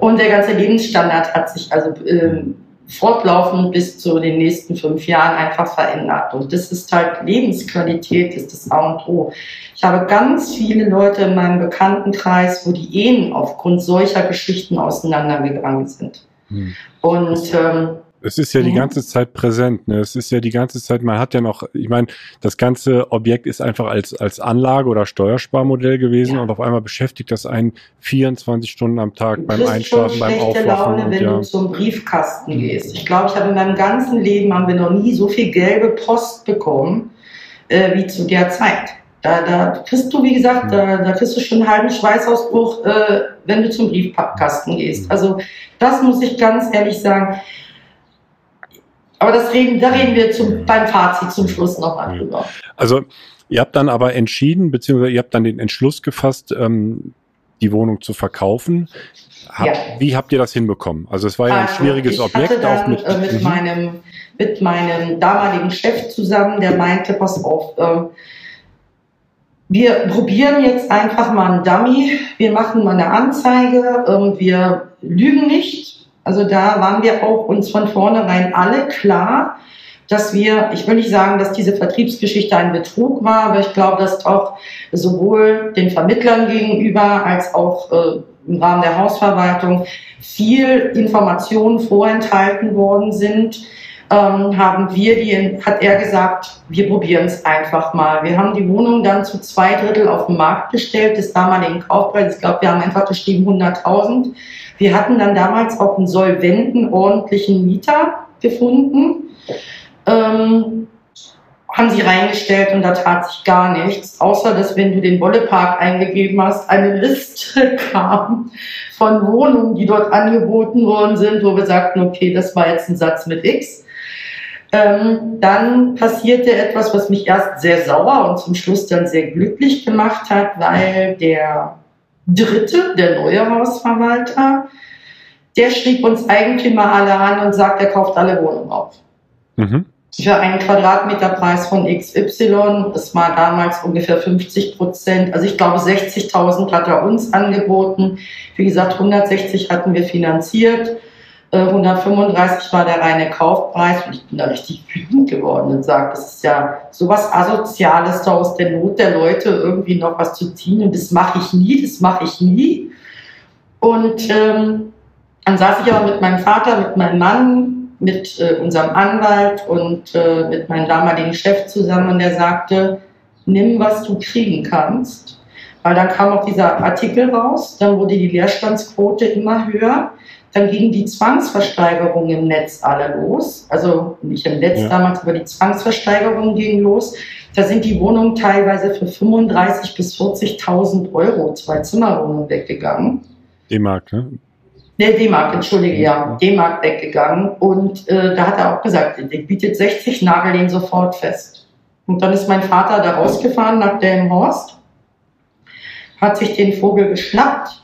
Speaker 3: Und der ganze Lebensstandard hat sich also ähm, fortlaufend bis zu den nächsten fünf Jahren einfach verändert. Und das ist halt Lebensqualität, ist das A und O. Ich habe ganz viele Leute in meinem Bekanntenkreis, wo die Ehen aufgrund solcher Geschichten auseinandergegangen sind. Hm. Und ähm,
Speaker 1: es ist ja mhm. die ganze Zeit präsent. Ne? Es ist ja die ganze Zeit, man hat ja noch, ich meine, das ganze Objekt ist einfach als, als Anlage oder Steuersparmodell gewesen ja. und auf einmal beschäftigt das einen 24 Stunden am Tag du beim Einschlafen, beim Aufwachen. Laune,
Speaker 3: wenn ja. du zum Briefkasten gehst. Ich glaube, ich habe in meinem ganzen Leben haben wir noch nie so viel gelbe Post bekommen äh, wie zu der Zeit. da, da kriegst du, wie gesagt, da, da kriegst du schon einen halben Schweißausbruch, äh, wenn du zum Briefkasten gehst. Also das muss ich ganz ehrlich sagen. Aber das reden, da reden wir zum, beim Fazit zum Schluss noch mal drüber.
Speaker 1: Also ihr habt dann aber entschieden, beziehungsweise ihr habt dann den Entschluss gefasst, ähm, die Wohnung zu verkaufen. Hab, ja. Wie habt ihr das hinbekommen? Also es war ja ein also, schwieriges Objekt.
Speaker 3: Dann, auch mit, äh, mit, mhm. meinem, mit meinem damaligen Chef zusammen, der meinte, pass auf, äh, wir probieren jetzt einfach mal einen Dummy, wir machen mal eine Anzeige, ähm, wir lügen nicht. Also da waren wir auch uns von vornherein alle klar, dass wir, ich will nicht sagen, dass diese Vertriebsgeschichte ein Betrug war, aber ich glaube, dass auch sowohl den Vermittlern gegenüber als auch äh, im Rahmen der Hausverwaltung viel Informationen vorenthalten worden sind, ähm, haben wir die, hat er gesagt, wir probieren es einfach mal. Wir haben die Wohnung dann zu zwei Drittel auf den Markt gestellt, des damaligen Kaufpreises. Ich glaube, wir haben einfach geschrieben 100.000. Wir hatten dann damals auch einen solventen, ordentlichen Mieter gefunden. Ähm, haben sie reingestellt und da tat sich gar nichts, außer dass wenn du den Wollepark eingegeben hast, eine Liste kam von Wohnungen, die dort angeboten worden sind, wo wir sagten, okay, das war jetzt ein Satz mit X. Ähm, dann passierte etwas, was mich erst sehr sauer und zum Schluss dann sehr glücklich gemacht hat, weil der dritte, der neue Hausverwalter, der schrieb uns Eigentümer alle an und sagt, er kauft alle Wohnungen auf. Mhm für einen Quadratmeterpreis von XY. Das war damals ungefähr 50 Prozent. Also ich glaube 60.000 hat er uns angeboten. Wie gesagt, 160 hatten wir finanziert. 135 äh, war der reine Kaufpreis und ich bin da richtig wütend geworden und sage, das ist ja sowas Asoziales, da aus der Not der Leute irgendwie noch was zu ziehen und das mache ich nie, das mache ich nie. Und ähm, dann saß ich aber mit meinem Vater, mit meinem Mann, mit äh, unserem Anwalt und äh, mit meinem damaligen Chef zusammen und der sagte, nimm, was du kriegen kannst. Weil dann kam auch dieser Artikel raus, dann wurde die Leerstandsquote immer höher, dann gingen die Zwangsversteigerungen im Netz alle los. Also nicht im Netz ja. damals, aber die Zwangsversteigerungen gingen los. Da sind die Wohnungen teilweise für 35.000 bis 40.000 Euro, zwei Zimmerwohnungen weggegangen.
Speaker 1: D-Mark, ne?
Speaker 3: Ne, D-Mark, entschuldige, ja, D-Mark weggegangen. Und äh, da hat er auch gesagt, der bietet 60, nagel den sofort fest. Und dann ist mein Vater da rausgefahren nach Delmenhorst, hat sich den Vogel geschnappt,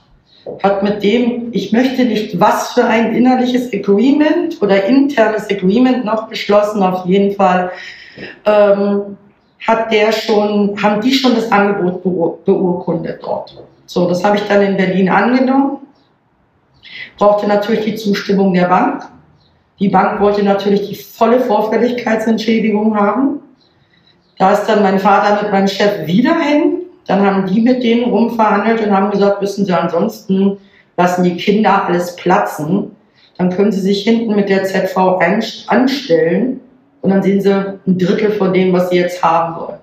Speaker 3: hat mit dem, ich möchte nicht was für ein innerliches Agreement oder internes Agreement noch beschlossen, auf jeden Fall ähm, hat der schon, haben die schon das Angebot beurkundet dort. So, das habe ich dann in Berlin angenommen brauchte natürlich die Zustimmung der Bank. Die Bank wollte natürlich die volle Vorfälligkeitsentschädigung haben. Da ist dann mein Vater mit meinem Chef wieder hin. Dann haben die mit denen rumverhandelt und haben gesagt, wissen Sie, ansonsten lassen die Kinder alles platzen. Dann können Sie sich hinten mit der ZV anstellen und dann sehen Sie ein Drittel von dem, was Sie jetzt haben wollen.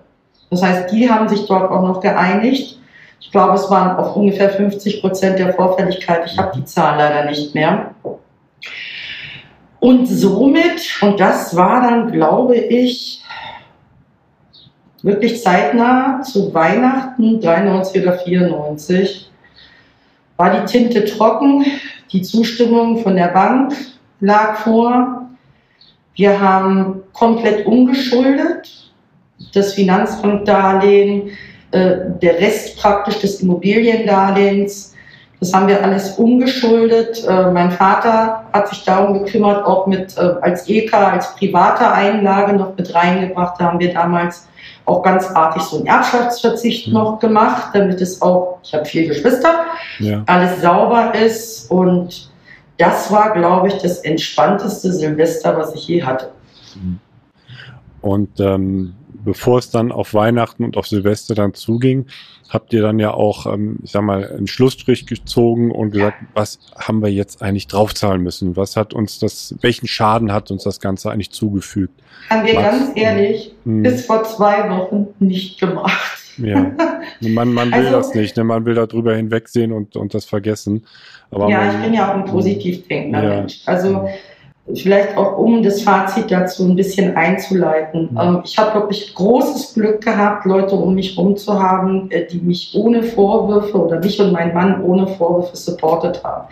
Speaker 3: Das heißt, die haben sich dort auch noch geeinigt. Ich glaube, es waren auf ungefähr 50 Prozent der Vorfälligkeit. Ich habe die Zahl leider nicht mehr. Und somit, und das war dann, glaube ich, wirklich zeitnah zu Weihnachten 93 oder 94, war die Tinte trocken, die Zustimmung von der Bank lag vor. Wir haben komplett umgeschuldet. Das Finanzbankdarlehen äh, der Rest praktisch des Immobiliendarlehens. Das haben wir alles umgeschuldet. Äh, mein Vater hat sich darum gekümmert, auch mit äh, als EK, als private Einlage noch mit reingebracht. Da haben wir damals auch ganz artig so einen Erbschaftsverzicht mhm. noch gemacht, damit es auch, ich habe vier Geschwister, ja. alles sauber ist. Und das war, glaube ich, das entspannteste Silvester, was ich je hatte. Mhm.
Speaker 1: Und ähm, bevor es dann auf Weihnachten und auf Silvester dann zuging, habt ihr dann ja auch, ähm, ich sag mal, einen Schlussstrich gezogen und gesagt, was haben wir jetzt eigentlich draufzahlen müssen? Was hat uns das, welchen Schaden hat uns das Ganze eigentlich zugefügt?
Speaker 3: Haben wir was, ganz ehrlich mh, bis vor zwei Wochen nicht gemacht.
Speaker 1: Ja, man, man will also, das nicht, ne? man will darüber hinwegsehen und, und das vergessen.
Speaker 3: Aber ja, man, ich bin ja auch ein positiv denkender ja. Mensch. Also vielleicht auch um das Fazit dazu ein bisschen einzuleiten. Mhm. Ähm, ich habe wirklich großes Glück gehabt, Leute um mich herum zu haben, äh, die mich ohne Vorwürfe oder mich und mein Mann ohne Vorwürfe supportet haben.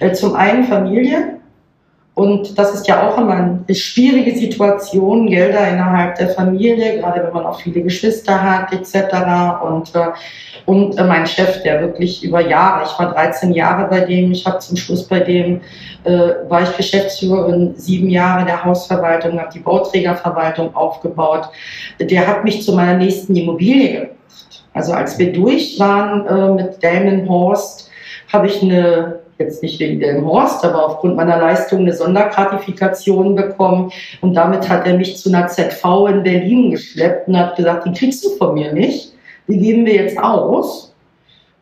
Speaker 3: Äh, zum einen Familie, und das ist ja auch immer eine schwierige Situation, Gelder innerhalb der Familie, gerade wenn man auch viele Geschwister hat etc. Und, äh, und äh, mein Chef, der wirklich über Jahre, ich war 13 Jahre bei dem, ich habe zum Schluss bei dem, äh, war ich Geschäftsführerin, sieben Jahre der Hausverwaltung, habe die Bauträgerverwaltung aufgebaut. Der hat mich zu meiner nächsten Immobilie gebracht. Also als wir durch waren äh, mit Delmenhorst, habe ich eine jetzt nicht wegen dem Horst, aber aufgrund meiner Leistung eine Sondergratifikation bekommen. Und damit hat er mich zu einer ZV in Berlin geschleppt und hat gesagt, die kriegst du von mir nicht. Die geben wir jetzt aus.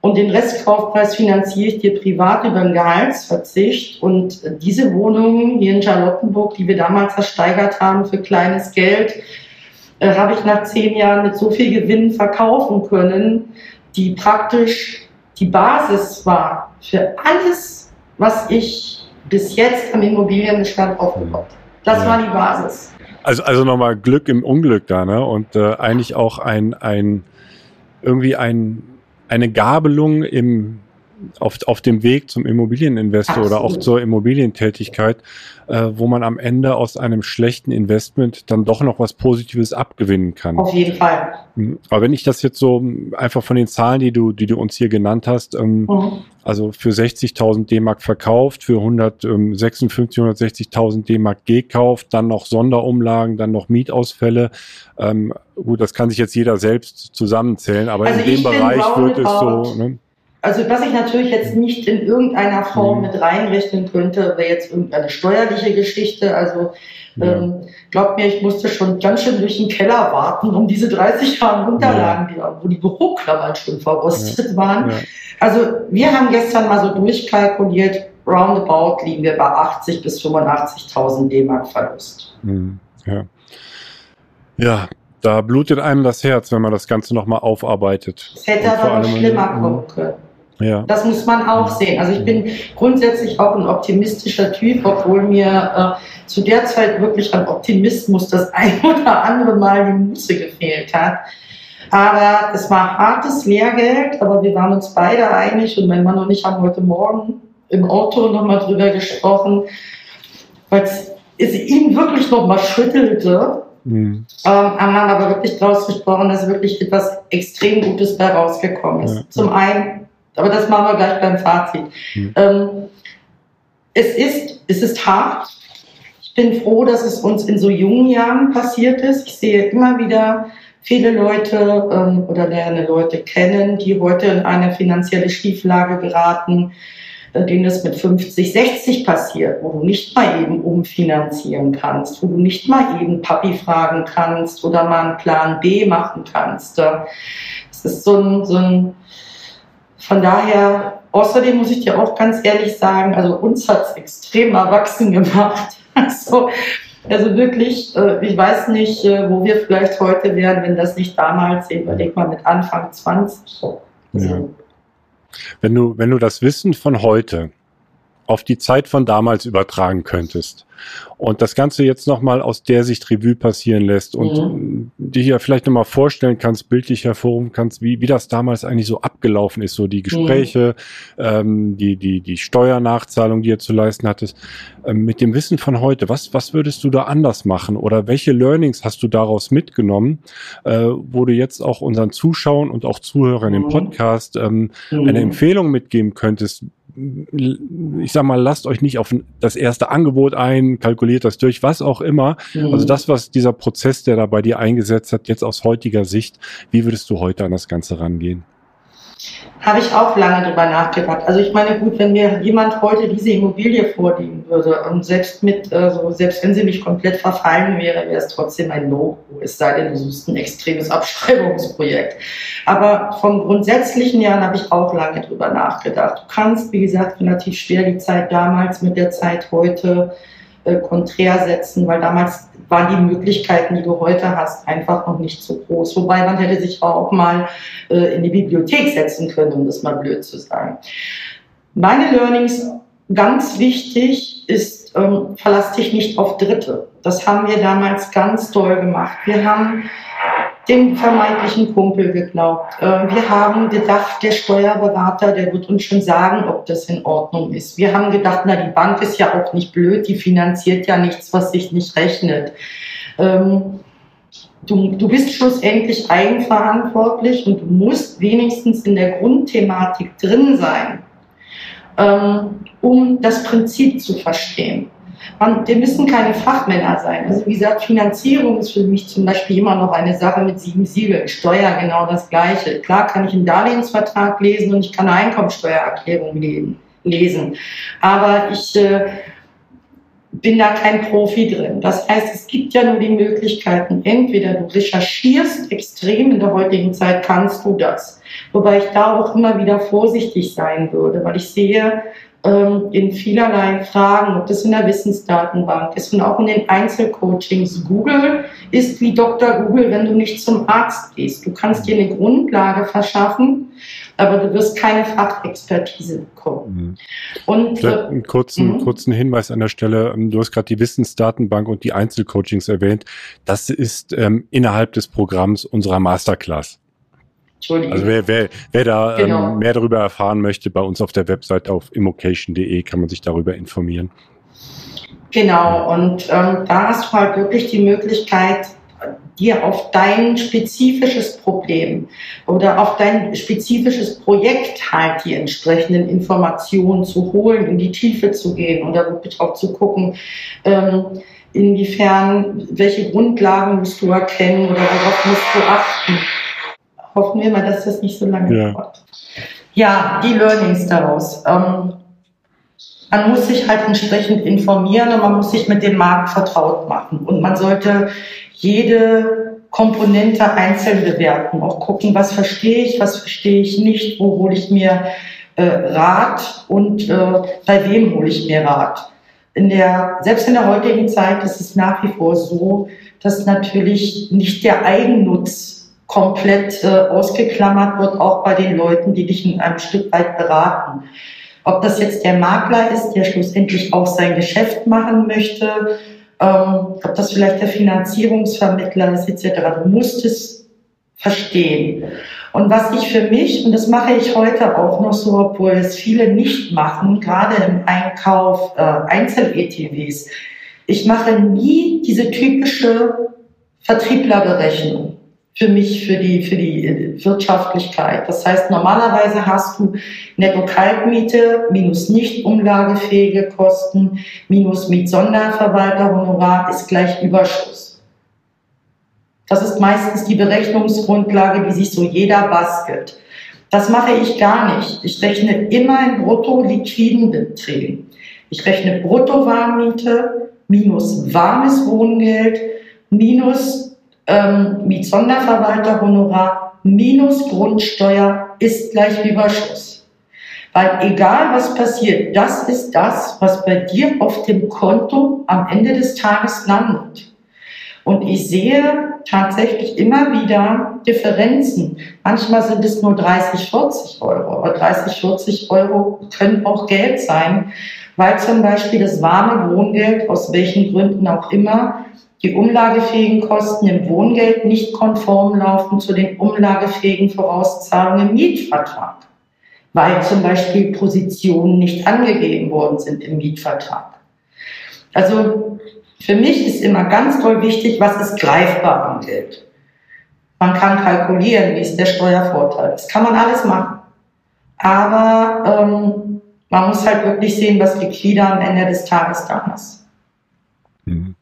Speaker 3: Und den Restkaufpreis finanziere ich dir privat über einen Gehaltsverzicht. Und diese Wohnung hier in Charlottenburg, die wir damals ersteigert haben für kleines Geld, äh, habe ich nach zehn Jahren mit so viel Gewinn verkaufen können, die praktisch die Basis war für alles, was ich bis jetzt am Immobilienbestand aufgebaut habe. Das ja. war die Basis.
Speaker 1: Also, also nochmal Glück im Unglück da, ne? Und äh, eigentlich auch ein, ein irgendwie ein, eine Gabelung im, auf, auf dem Weg zum Immobilieninvestor Absolut. oder auch zur Immobilientätigkeit, äh, wo man am Ende aus einem schlechten Investment dann doch noch was Positives abgewinnen kann.
Speaker 3: Auf jeden Fall.
Speaker 1: Mhm. Aber wenn ich das jetzt so einfach von den Zahlen, die du, die du uns hier genannt hast, ähm, mhm. also für 60.000 D-Mark verkauft, für 156, 160.000 D-Mark gekauft, dann noch Sonderumlagen, dann noch Mietausfälle. Ähm, gut, das kann sich jetzt jeder selbst zusammenzählen, aber also in dem Bereich wird es so. Ne?
Speaker 3: Also was ich natürlich jetzt nicht in irgendeiner Form mhm. mit reinrechnen könnte, wäre jetzt irgendeine steuerliche Geschichte. Also ja. ähm, glaubt mir, ich musste schon ganz schön durch den Keller warten, um diese 30 Jahre Unterlagen, ja. wo die Büroklammern schon verrostet ja. waren. Also wir haben gestern mal so durchkalkuliert, roundabout liegen wir bei 80 bis 85.000 D-Mark Verlust.
Speaker 1: Mhm. Ja. ja, da blutet einem das Herz, wenn man das Ganze nochmal aufarbeitet.
Speaker 3: Es hätte aber noch schlimmer kommen können. Ja. Das muss man auch sehen. Also ich bin grundsätzlich auch ein optimistischer Typ, obwohl mir äh, zu der Zeit wirklich an Optimismus das ein oder andere Mal die Muße gefehlt hat. Aber es war hartes Lehrgeld, aber wir waren uns beide einig und mein Mann und ich haben heute Morgen im Auto nochmal drüber gesprochen, weil es ihn wirklich nochmal schüttelte. Mhm. Ähm, haben aber wirklich daraus gesprochen, dass wirklich etwas extrem Gutes bei rausgekommen ist. Ja. Zum einen aber das machen wir gleich beim Fazit. Mhm. Ähm, es, ist, es ist hart. Ich bin froh, dass es uns in so jungen Jahren passiert ist. Ich sehe immer wieder viele Leute ähm, oder lerne Leute kennen, die heute in eine finanzielle Schieflage geraten, äh, denen es mit 50, 60 passiert, wo du nicht mal eben umfinanzieren kannst, wo du nicht mal eben Papi fragen kannst oder mal einen Plan B machen kannst. Es ist so ein, so ein von daher, außerdem muss ich dir auch ganz ehrlich sagen, also uns hat es extrem erwachsen gemacht. Also, also wirklich, äh, ich weiß nicht, äh, wo wir vielleicht heute wären, wenn das nicht damals, überleg mal mit Anfang 20.
Speaker 1: Ja. Wenn du, wenn du das Wissen von heute auf die Zeit von damals übertragen könntest und das Ganze jetzt nochmal aus der Sicht Revue passieren lässt und mhm. dir hier vielleicht nochmal vorstellen kannst, bildlich hervorrufen kannst, wie, wie das damals eigentlich so abgelaufen ist, so die Gespräche, mhm. ähm, die, die, die Steuernachzahlung, die ihr zu leisten hattest, ähm, mit dem Wissen von heute, was, was würdest du da anders machen oder welche Learnings hast du daraus mitgenommen, äh, wo du jetzt auch unseren Zuschauern und auch Zuhörern mhm. im Podcast ähm, eine mhm. Empfehlung mitgeben könntest, ich sag mal, lasst euch nicht auf das erste Angebot ein, kalkuliert das durch, was auch immer. Mhm. Also das, was dieser Prozess, der da bei dir eingesetzt hat, jetzt aus heutiger Sicht, wie würdest du heute an das Ganze rangehen?
Speaker 3: Habe ich auch lange drüber nachgedacht. Also ich meine, gut, wenn mir jemand heute diese Immobilie vorlegen würde und selbst mit, also selbst wenn sie mich komplett verfallen wäre, wäre es trotzdem ein No. Es sei denn, du suchst ein extremes Abschreibungsprojekt. Aber vom grundsätzlichen Jahren habe ich auch lange drüber nachgedacht. Du kannst, wie gesagt, relativ schwer die Zeit damals mit der Zeit heute äh, konträr setzen, weil damals waren die Möglichkeiten, die du heute hast, einfach noch nicht so groß. Wobei man hätte sich auch mal äh, in die Bibliothek setzen können, um das mal blöd zu sagen. Meine Learnings, ganz wichtig, ist ähm, verlass dich nicht auf Dritte. Das haben wir damals ganz doll gemacht. Wir haben dem vermeintlichen Kumpel geglaubt. Äh, wir haben gedacht, der Steuerberater, der wird uns schon sagen, ob das in Ordnung ist. Wir haben gedacht, na, die Bank ist ja auch nicht blöd, die finanziert ja nichts, was sich nicht rechnet. Ähm, du, du bist schlussendlich eigenverantwortlich und du musst wenigstens in der Grundthematik drin sein, ähm, um das Prinzip zu verstehen. Man, wir müssen keine Fachmänner sein. Also wie gesagt, Finanzierung ist für mich zum Beispiel immer noch eine Sache mit sieben Siegeln. Steuer genau das Gleiche. Klar kann ich einen Darlehensvertrag lesen und ich kann eine Einkommensteuererklärung lesen. Aber ich äh, bin da kein Profi drin. Das heißt, es gibt ja nur die Möglichkeiten, entweder du recherchierst extrem, in der heutigen Zeit kannst du das. Wobei ich da auch immer wieder vorsichtig sein würde, weil ich sehe, ähm, in vielerlei Fragen, ob das in der Wissensdatenbank ist und auch in den Einzelcoachings. Google ist wie Dr. Google, wenn du nicht zum Arzt gehst. Du kannst dir eine Grundlage verschaffen, aber du wirst keine Fachexpertise bekommen.
Speaker 1: Mhm. Und äh, einen kurzen, mhm. kurzen Hinweis an der Stelle. Ähm, du hast gerade die Wissensdatenbank und die Einzelcoachings erwähnt. Das ist ähm, innerhalb des Programms unserer Masterclass. Entschuldigung. Also wer, wer, wer da ähm, genau. ähm, mehr darüber erfahren möchte, bei uns auf der Website auf immocation.de kann man sich darüber informieren.
Speaker 3: Genau, und ähm, da hast du halt wirklich die Möglichkeit, dir auf dein spezifisches Problem oder auf dein spezifisches Projekt halt die entsprechenden Informationen zu holen, in die Tiefe zu gehen und da wirklich auch zu gucken, ähm, inwiefern, welche Grundlagen musst du erkennen oder worauf musst du achten hoffen wir mal, dass das nicht so lange ja. dauert. Ja, die Learnings daraus. Ähm, man muss sich halt entsprechend informieren und man muss sich mit dem Markt vertraut machen. Und man sollte jede Komponente einzeln bewerten, auch gucken, was verstehe ich, was verstehe ich nicht, wo hole ich mir äh, Rat und äh, bei wem hole ich mir Rat. In der, selbst in der heutigen Zeit ist es nach wie vor so, dass natürlich nicht der Eigennutz komplett äh, ausgeklammert wird, auch bei den Leuten, die dich in einem Stück weit beraten. Ob das jetzt der Makler ist, der schlussendlich auch sein Geschäft machen möchte, ähm, ob das vielleicht der Finanzierungsvermittler ist, etc. Du musst es verstehen. Und was ich für mich, und das mache ich heute auch noch so, obwohl es viele nicht machen, gerade im Einkauf äh, Einzel-ETWs, ich mache nie diese typische Vertrieblerberechnung für mich, für die, für die Wirtschaftlichkeit. Das heißt, normalerweise hast du Netto-Kaltmiete minus nicht umlagefähige Kosten minus Mietsonderverwalterhonorar ist gleich Überschuss. Das ist meistens die Berechnungsgrundlage, die sich so jeder bastelt. Das mache ich gar nicht. Ich rechne immer in brutto liquiden Beträgen. Ich rechne Brutto-Warmmiete minus warmes Wohngeld minus ähm, Mietsonderverwalterhonorar minus Grundsteuer ist gleich Überschuss. Weil egal was passiert, das ist das, was bei dir auf dem Konto am Ende des Tages landet. Und ich sehe tatsächlich immer wieder Differenzen. Manchmal sind es nur 30, 40 Euro, aber 30, 40 Euro können auch Geld sein, weil zum Beispiel das warme Wohngeld, aus welchen Gründen auch immer, die umlagefähigen Kosten im Wohngeld nicht konform laufen zu den umlagefähigen Vorauszahlungen im Mietvertrag, weil zum Beispiel Positionen nicht angegeben worden sind im Mietvertrag. Also für mich ist immer ganz toll wichtig, was ist greifbar am Geld. Man kann kalkulieren, wie ist der Steuervorteil. Das kann man alles machen. Aber ähm, man muss halt wirklich sehen, was liquider am Ende des Tages da ist. Mhm.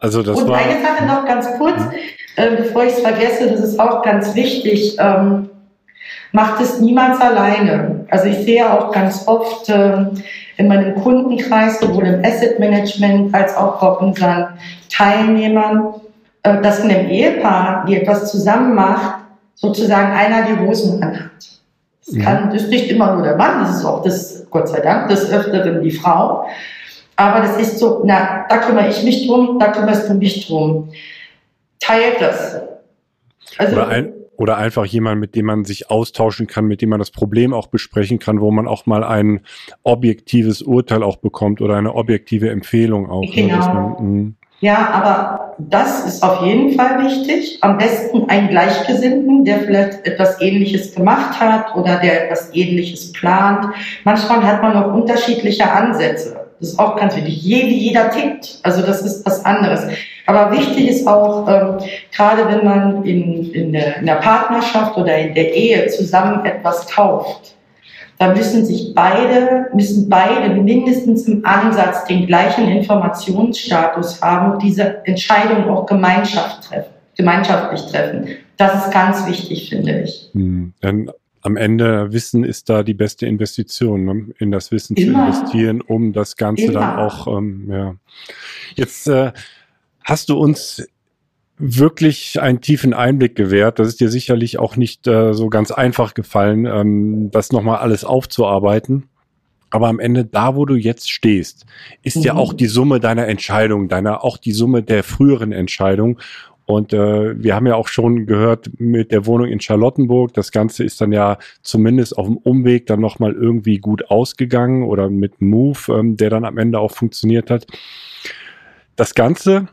Speaker 1: Also das
Speaker 3: Und
Speaker 1: war,
Speaker 3: eine Sache noch ganz kurz, äh, bevor ich es vergesse, das ist auch ganz wichtig. Ähm, macht es niemals alleine. Also ich sehe auch ganz oft äh, in meinem Kundenkreis, sowohl im Asset Management als auch bei unseren Teilnehmern, äh, dass in einem Ehepaar, die etwas zusammen macht, sozusagen einer die Hosen anhat. Das, kann, das ist nicht immer nur der Mann, das ist auch das, Gott sei Dank, des Öfteren die Frau. Aber das ist so, na, da kümmere ich mich drum, da kümmerst du mich drum. Teilt das.
Speaker 1: Also, oder, ein, oder einfach jemand, mit dem man sich austauschen kann, mit dem man das Problem auch besprechen kann, wo man auch mal ein objektives Urteil auch bekommt oder eine objektive Empfehlung auch.
Speaker 3: Genau. Ne, man, hm. Ja, aber das ist auf jeden Fall wichtig. Am besten einen Gleichgesinnten, der vielleicht etwas Ähnliches gemacht hat oder der etwas Ähnliches plant. Manchmal hat man auch unterschiedliche Ansätze. Das ist auch ganz wichtig. Jede, jeder tickt. Also das ist was anderes. Aber wichtig ist auch, ähm, gerade wenn man in, in, der, in der Partnerschaft oder in der Ehe zusammen etwas kauft, da müssen sich beide, müssen beide mindestens im Ansatz den gleichen Informationsstatus haben und diese Entscheidung auch Gemeinschaft treffen, gemeinschaftlich treffen. Das ist ganz wichtig, finde ich.
Speaker 1: Hm, dann am Ende Wissen ist da die beste Investition, ne? in das Wissen Immer. zu investieren, um das Ganze Immer. dann auch, ähm, ja. Jetzt äh, hast du uns wirklich einen tiefen Einblick gewährt. Das ist dir sicherlich auch nicht äh, so ganz einfach gefallen, ähm, das nochmal alles aufzuarbeiten. Aber am Ende, da wo du jetzt stehst, ist mhm. ja auch die Summe deiner Entscheidung, deiner auch die Summe der früheren Entscheidung. Und äh, wir haben ja auch schon gehört mit der Wohnung in Charlottenburg, das Ganze ist dann ja zumindest auf dem Umweg dann nochmal irgendwie gut ausgegangen oder mit Move, ähm, der dann am Ende auch funktioniert hat. Das Ganze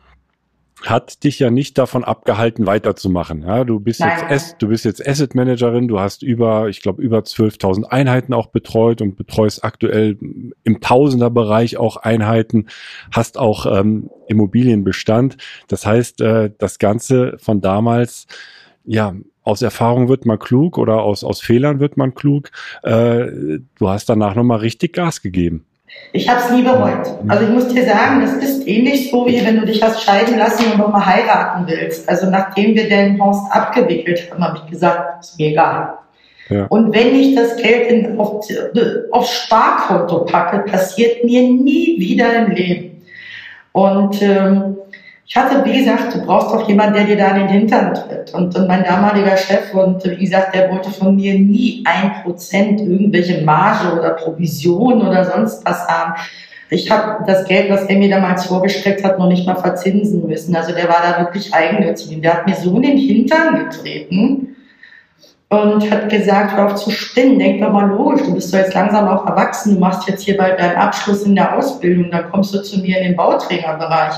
Speaker 1: hat dich ja nicht davon abgehalten, weiterzumachen. Ja, du bist Nein. jetzt du bist jetzt Asset Managerin, du hast über, ich glaube, über 12.000 Einheiten auch betreut und betreust aktuell im Tausenderbereich auch Einheiten, hast auch ähm, Immobilienbestand. Das heißt, äh, das Ganze von damals, ja, aus Erfahrung wird man klug oder aus, aus Fehlern wird man klug. Äh, du hast danach nochmal richtig Gas gegeben.
Speaker 3: Ich habe es nie bereut. Also ich muss dir sagen, das ist ähnlich so, wie wenn du dich hast scheiden lassen und nochmal heiraten willst. Also nachdem wir den Horst abgewickelt haben, habe ich gesagt, ist mir egal. Ja. Und wenn ich das Geld in, auf, aufs Sparkonto packe, passiert mir nie wieder im Leben. Und ähm, ich hatte, wie gesagt, du brauchst doch jemanden, der dir da in den Hintern tritt. Und, und mein damaliger Chef, und wie gesagt, der wollte von mir nie ein Prozent irgendwelche Marge oder Provision oder sonst was haben. Ich habe das Geld, was er mir damals vorgestreckt hat, noch nicht mal verzinsen müssen. Also der war da wirklich eigennützig. Der hat mir so in den Hintern getreten und hat gesagt, hör auf zu spinnen, denk doch mal logisch, du bist doch jetzt langsam auch erwachsen, du machst jetzt hier bald deinen Abschluss in der Ausbildung, dann kommst du zu mir in den Bauträgerbereich.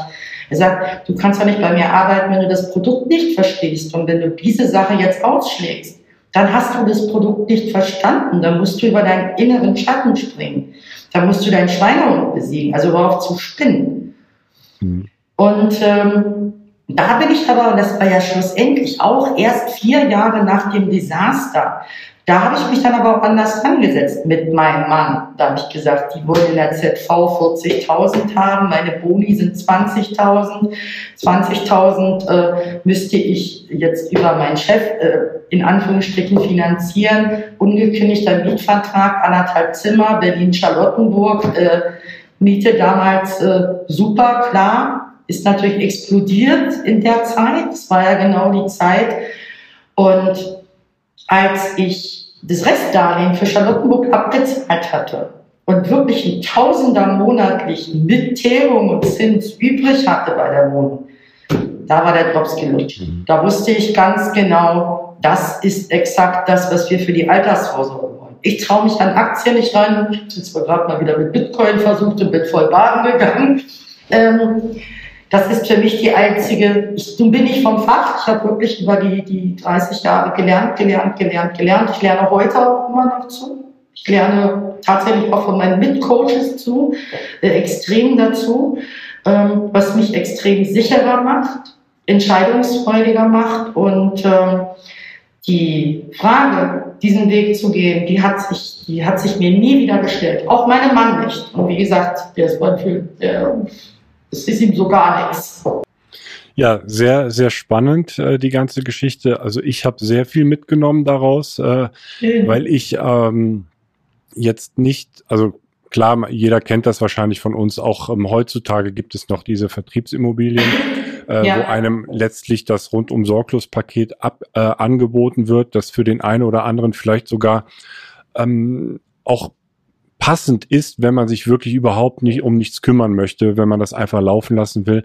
Speaker 3: Er sagt, du kannst ja nicht bei mir arbeiten, wenn du das Produkt nicht verstehst. Und wenn du diese Sache jetzt ausschlägst, dann hast du das Produkt nicht verstanden. Dann musst du über deinen inneren Schatten springen. Dann musst du deinen Schweinehund besiegen, also überhaupt zu spinnen. Mhm. Und ähm, da bin ich aber, und das war ja schlussendlich auch erst vier Jahre nach dem Desaster, da habe ich mich dann aber auch anders angesetzt mit meinem Mann. Da habe ich gesagt, die wollen in der ZV 40.000 haben, meine Boni sind 20.000. 20.000 äh, müsste ich jetzt über meinen Chef äh, in Anführungsstrichen finanzieren. Ungekündigter Mietvertrag, anderthalb Zimmer, Berlin-Charlottenburg, äh, Miete damals äh, super, klar, ist natürlich explodiert in der Zeit. Es war ja genau die Zeit. Und als ich das Restdarlehen für Charlottenburg abgezahlt hatte und wirklich ein Tausender monatlich mit Tilgung und Zins übrig hatte bei der Wohnung, da war der Drops gelutscht. Mhm. Da wusste ich ganz genau, das ist exakt das, was wir für die Altersvorsorge wollen. Ich traue mich an Aktien nicht rein. Ich bin zwar gerade mal wieder mit Bitcoin versucht und bin voll baden gegangen. Ähm, das ist für mich die einzige, ich, nun bin ich vom Fach, ich habe wirklich über die, die 30 Jahre gelernt, gelernt, gelernt, gelernt. Ich lerne heute auch immer noch zu. Ich lerne tatsächlich auch von meinen Mitcoaches zu, äh, extrem dazu, ähm, was mich extrem sicherer macht, entscheidungsfreudiger macht und ähm, die Frage, diesen Weg zu gehen, die hat sich, die hat sich mir nie wieder gestellt. Auch meinem Mann nicht. Und wie gesagt, der ist beim Film, der es ist ihm so gar nichts.
Speaker 1: Ja, sehr, sehr spannend, äh, die ganze Geschichte. Also ich habe sehr viel mitgenommen daraus, äh, mhm. weil ich ähm, jetzt nicht, also klar, jeder kennt das wahrscheinlich von uns, auch ähm, heutzutage gibt es noch diese Vertriebsimmobilien, äh, ja. wo einem letztlich das rundum sorglos Paket ab, äh, angeboten wird, das für den einen oder anderen vielleicht sogar ähm, auch passend ist, wenn man sich wirklich überhaupt nicht um nichts kümmern möchte, wenn man das einfach laufen lassen will.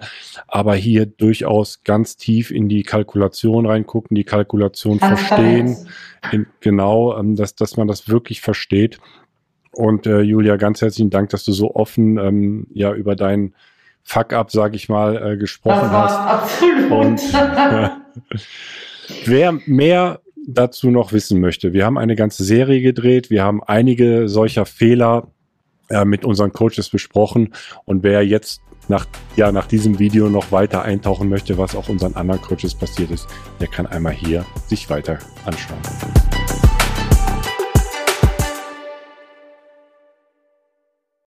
Speaker 1: Aber hier durchaus ganz tief in die Kalkulation reingucken, die Kalkulation verstehen. In, genau, ähm, dass, dass man das wirklich versteht. Und äh, Julia, ganz herzlichen Dank, dass du so offen ähm, ja über deinen Fuck-up, sag ich mal, äh, gesprochen hast. Absolut. Und äh, wer mehr dazu noch wissen möchte, wir haben eine ganze Serie gedreht, wir haben einige solcher Fehler äh, mit unseren Coaches besprochen. Und wer jetzt nach, ja, nach diesem Video noch weiter eintauchen möchte, was auch unseren anderen Coaches passiert ist, der kann einmal hier sich weiter anschauen.